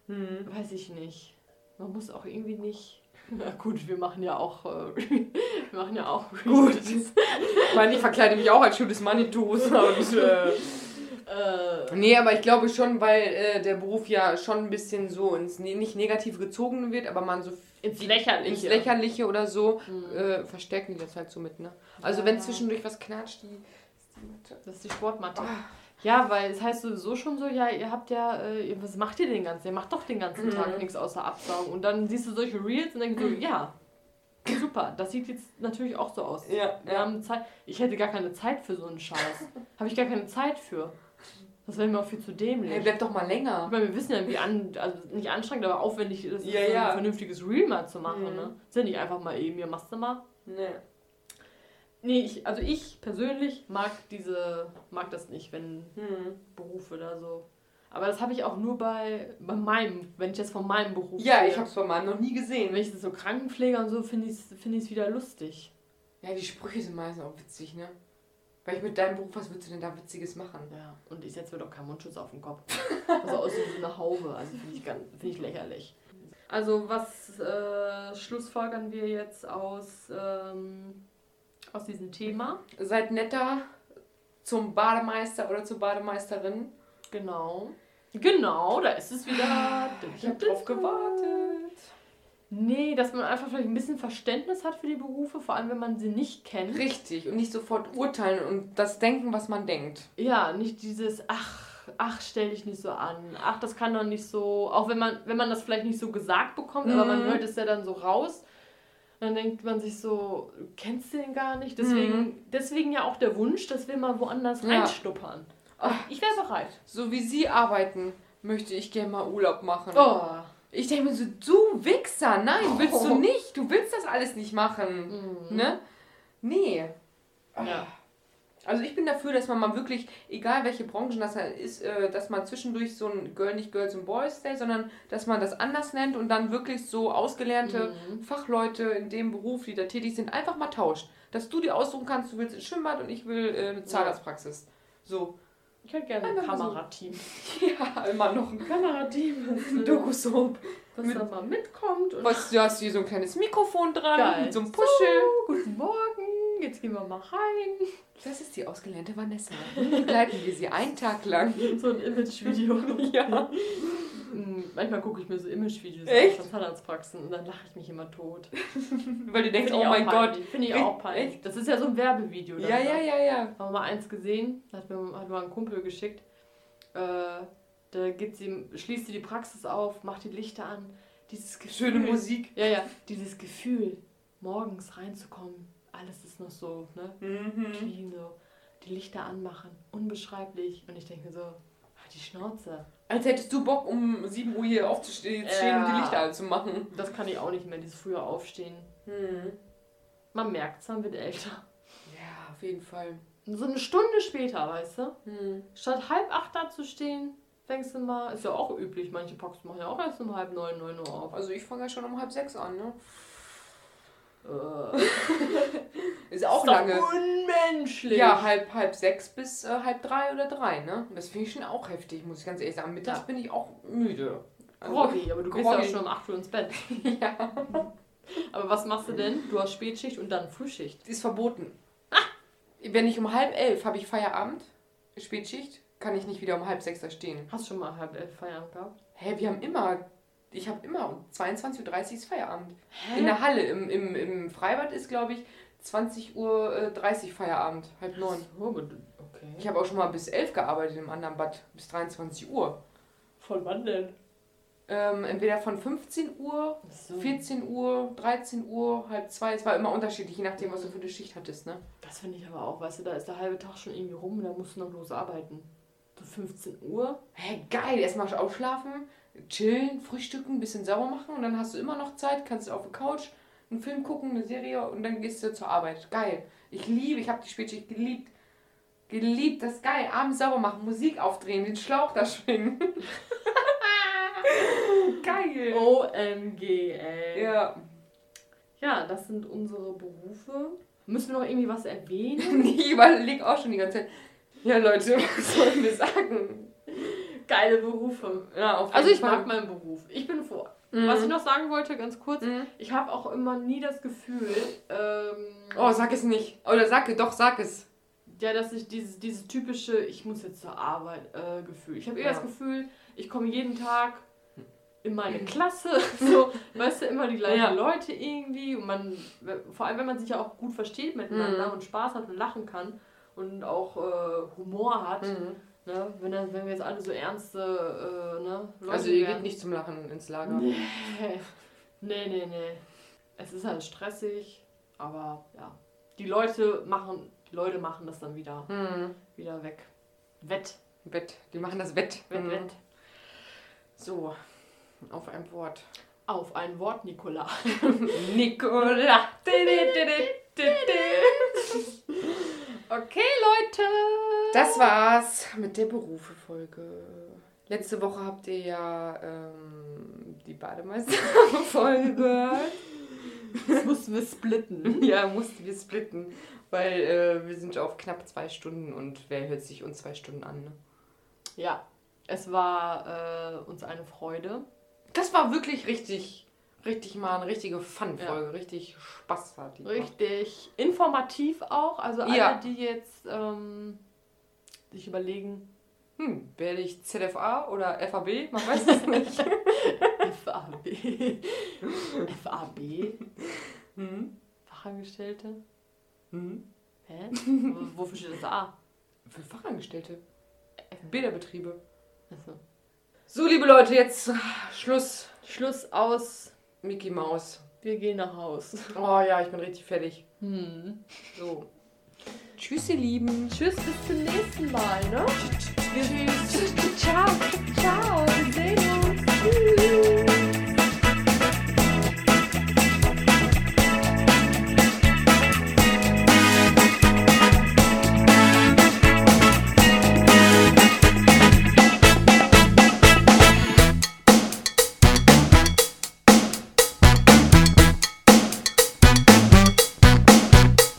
hm. Weiß ich nicht. Man muss auch irgendwie nicht. Na gut, wir machen ja auch. Äh, wir machen ja auch. Gut. ich meine, ich verkleide mich auch als Manitus und äh, Äh, Nee, aber ich glaube schon, weil äh, der Beruf ja schon ein bisschen so ins ne nicht negativ gezogen wird, aber man so ins Lächerliche. ins Lächerliche oder so Mhm. äh, verstärken die das halt so mit, ne? Also Ja. wenn zwischendurch was knatscht, die. Das ist die Sportmatte. Ah. Ja, weil es heißt sowieso schon so, ja, ihr habt ja, äh, ihr- was macht ihr den ganzen? Ihr macht doch den ganzen Mhm. Tag nichts außer Absaugen. Und dann siehst du solche Reels und denkst so, ja, super, das sieht jetzt natürlich auch so aus. Ja, Wir haben Zeit. Ich hätte gar keine Zeit für so einen Scheiß. Habe ich gar keine Zeit für. Das wäre mir auch viel zu dämlich. Hey, bleib doch mal länger. Ich meine, wir wissen ja, wie an, also nicht anstrengend, aber aufwendig ist es, Ja, so ja. ein vernünftiges Reel mal zu machen. Mhm. Ne? Ist ja nicht einfach mal eben, hier machst du mal. Nee. Nee, ich, also ich persönlich mag diese, mag das nicht, wenn Hm. Berufe oder so. Aber das habe ich auch nur bei, bei meinem, wenn ich jetzt von meinem Beruf Ja, sehe. ich hab's bei meinem noch nie gesehen. Wenn ich das so Krankenpfleger und so, finde ich es find ich's wieder lustig. Ja, die Sprüche sind meistens auch witzig, ne? Weil ich mit deinem Beruf, was würdest du denn da Witziges machen? Ja, und ich setze mir doch keinen Mundschutz auf den Kopf. Also aussieht wie eine Haube. Also finde ich, ganz- find ich lächerlich. Also was äh, schlussfolgern wir jetzt aus, ähm, aus diesem Thema? Seid netter zum Bademeister oder zur Bademeisterin. Genau. Genau, da ist es wieder. Ich hab drauf gewartet. Nee, dass man einfach vielleicht ein bisschen Verständnis hat für die Berufe, vor allem wenn man sie nicht kennt. Richtig. Und nicht sofort urteilen und das denken, was man denkt. Ja, nicht dieses, ach, ach, stell dich nicht so an, ach, das kann doch nicht so, auch wenn man, wenn man das vielleicht nicht so gesagt bekommt, aber man Mhm. hört es ja dann so raus, dann denkt man sich so, du kennst den gar nicht, deswegen, deswegen ja auch der Wunsch, dass wir mal woanders Mhm. Ja. reinschnuppern. Ach. Ich wäre bereit. So wie sie arbeiten, möchte ich gerne mal Urlaub machen. Oh. Ich denke mir so, du Wichser, nein, willst Oh. du nicht. Du willst das alles nicht machen. Mhm. Ne? Nee. Ja. Also ich bin dafür, dass man mal wirklich, egal welche Branchen das halt ist, äh, dass man zwischendurch so ein Girl, nicht Girls und Boys Day, sondern dass man das anders nennt und dann wirklich so ausgelernte Mhm. Fachleute in dem Beruf, die da tätig sind, einfach mal tauscht. Dass du dir aussuchen kannst, du willst ein Schwimmbad und ich will äh, eine Zahnarztpraxis. So. Ich hätte gerne ein so. Kamerateam. Ja, immer noch ein Ein Kamerateam, das, äh, Doku-Soap. das mit- dann mal mitkommt und Was, du hast hier so ein kleines Mikrofon dran, Geil. mit so einem Puschel. So, guten Morgen, jetzt gehen wir mal rein. Das ist die ausgelernte Vanessa. Begleiten wir sie einen Tag lang. So ein Imagevideo. Ja. Mm, Manchmal gucke ich mir so Imagevideos von Zahnarztpraxen und dann lache ich mich immer tot. Weil du denkst, oh mein Gott. Finde ich auch peinlich. Das ist ja so ein Werbevideo. Ja, ne? ja, ja, ja. Haben wir mal eins gesehen, hat mir, hat mir ein Kumpel geschickt. Äh, da geht sie, schließt sie die Praxis auf, macht die Lichter an. Dieses Gefühl. Schöne Musik. Ja, ja. Dieses Gefühl, morgens reinzukommen. Alles ist noch so, ne? Mhm. Clean, so. Die Lichter anmachen. Unbeschreiblich. Und ich denke mir so, ach, die Schnauze. Als hättest du Bock, um 7 Uhr hier aufzustehen stehen und die Ja. Lichter anzumachen. Das kann ich auch nicht mehr, dieses frühe Aufstehen. Hm. Man merkt es, man wird älter. Ja, auf jeden Fall. So eine Stunde später, weißt du? Hm. Statt halb acht da zu stehen, fängst du mal, ist ja auch üblich, manche Praxen machen ja auch erst um halb neun, neun Uhr auf. Also ich fange ja schon um halb sechs an, ne? Äh, Ist auch ist lange. unmenschlich. Ja, halb, halb sechs bis äh, halb drei oder drei, ne? Das finde ich schon auch heftig, muss ich ganz ehrlich sagen. Mittags Ja. bin ich auch müde. Also- Groggy, aber du gehst ja schon um 8 Uhr ins Bett. Ja. Aber was machst du denn? Du hast Spätschicht und dann Frühschicht. Ist verboten. Wenn ich um halb elf habe ich Feierabend, Spätschicht, kann ich nicht wieder um halb sechs da stehen. Hast du schon mal halb elf Feierabend gehabt? Hä, wir haben immer, ich habe immer um 22.30 Uhr ist Feierabend. Hä? In der Halle, im, im, im Freibad ist, glaube ich, 20.30 Uhr 30 Feierabend, halb neun. So, okay. Ich habe auch schon mal bis elf gearbeitet im anderen Bad, bis 23 Uhr. Von wann denn? Ähm, entweder von 15 Uhr, So. 14 Uhr, 13 Uhr, halb zwei. Es war immer unterschiedlich, je nachdem, was du für eine Schicht hattest, ne? Das finde ich aber auch, weißt du, da ist der halbe Tag schon irgendwie rum und da musst du noch los arbeiten. So 15 Uhr? Hä, geil, erstmal ausschlafen, chillen, frühstücken, ein bisschen sauber machen und dann hast du immer noch Zeit, kannst auf der Couch einen Film gucken, eine Serie und dann gehst du zur Arbeit. Geil. Ich liebe, ich habe die Spätschicht geliebt. Geliebt, das ist geil. Abends sauber machen, Musik aufdrehen, den Schlauch da schwingen. geil. OMG, ey. Ja. Ja, das sind unsere Berufe. Müssen wir noch irgendwie was erwähnen? Ich überlege auch schon die ganze Zeit. Ja, Leute, was sollen wir sagen? Geile Berufe. Ja, auf Also ich mag Fall. meinen Beruf. Ich bin vor. Mhm. Was ich noch sagen wollte, ganz kurz, Mhm. ich habe auch immer nie das Gefühl, ähm, Oh, sag es nicht. Oder sag es, doch, sag es. ja, dass ich dieses, dieses typische, ich muss jetzt zur Arbeit äh, Gefühl. Ich habe eher Ja. das Gefühl, ich komme jeden Tag in meine Klasse, so, weißt du, immer die gleichen Ja. Leute irgendwie und man, vor allem wenn man sich ja auch gut versteht miteinander Mhm. und Spaß hat und lachen kann und auch äh, Humor hat, Mhm. Ne, wenn, dann- wenn wir jetzt alle so ernste, äh, ne, Leute Also ihr wären. geht nicht zum Lachen ins Lager. Nee. nee, nee, nee. Es ist halt stressig, aber ja. Die Leute machen, die Leute machen das dann wieder, Mhm. wieder weg. Wett. Wett. Die machen das Wett. Wett, Mhm. wett. So, auf ein Wort. Auf ein Wort, Nicola. Nicola. Okay, Leute. Das war's mit der Berufe-Folge. Letzte Woche habt ihr ja ähm, die Bademeister-Folge gehört. Das mussten wir splitten. Ja, mussten wir splitten, weil äh, wir sind auf knapp zwei Stunden und wer hört sich uns zwei Stunden an? Ne? Ja, es war äh, uns eine Freude. Das war wirklich richtig, richtig mal eine richtige Fun-Folge. Richtig Spaß hat. Richtig informativ auch. Also alle, Ja. die jetzt ähm, sich überlegen, Hm, werde ich ZFA oder FAB? Man weiß es nicht. FAB. FAB? hm? Fachangestellte? Hm? Hä? Wofür steht das A? Für Fachangestellte. Bäderbetriebe. Achso. So, liebe Leute, jetzt Schluss. Schluss aus. Mickey Maus. Wir gehen nach Haus. Oh ja, ich bin richtig fertig. Hm. So. Tschüss, ihr Lieben. Tschüss, bis zum nächsten Mal, ne? Tschüss. Ciao, ciao, wir sehen uns. Tschüss.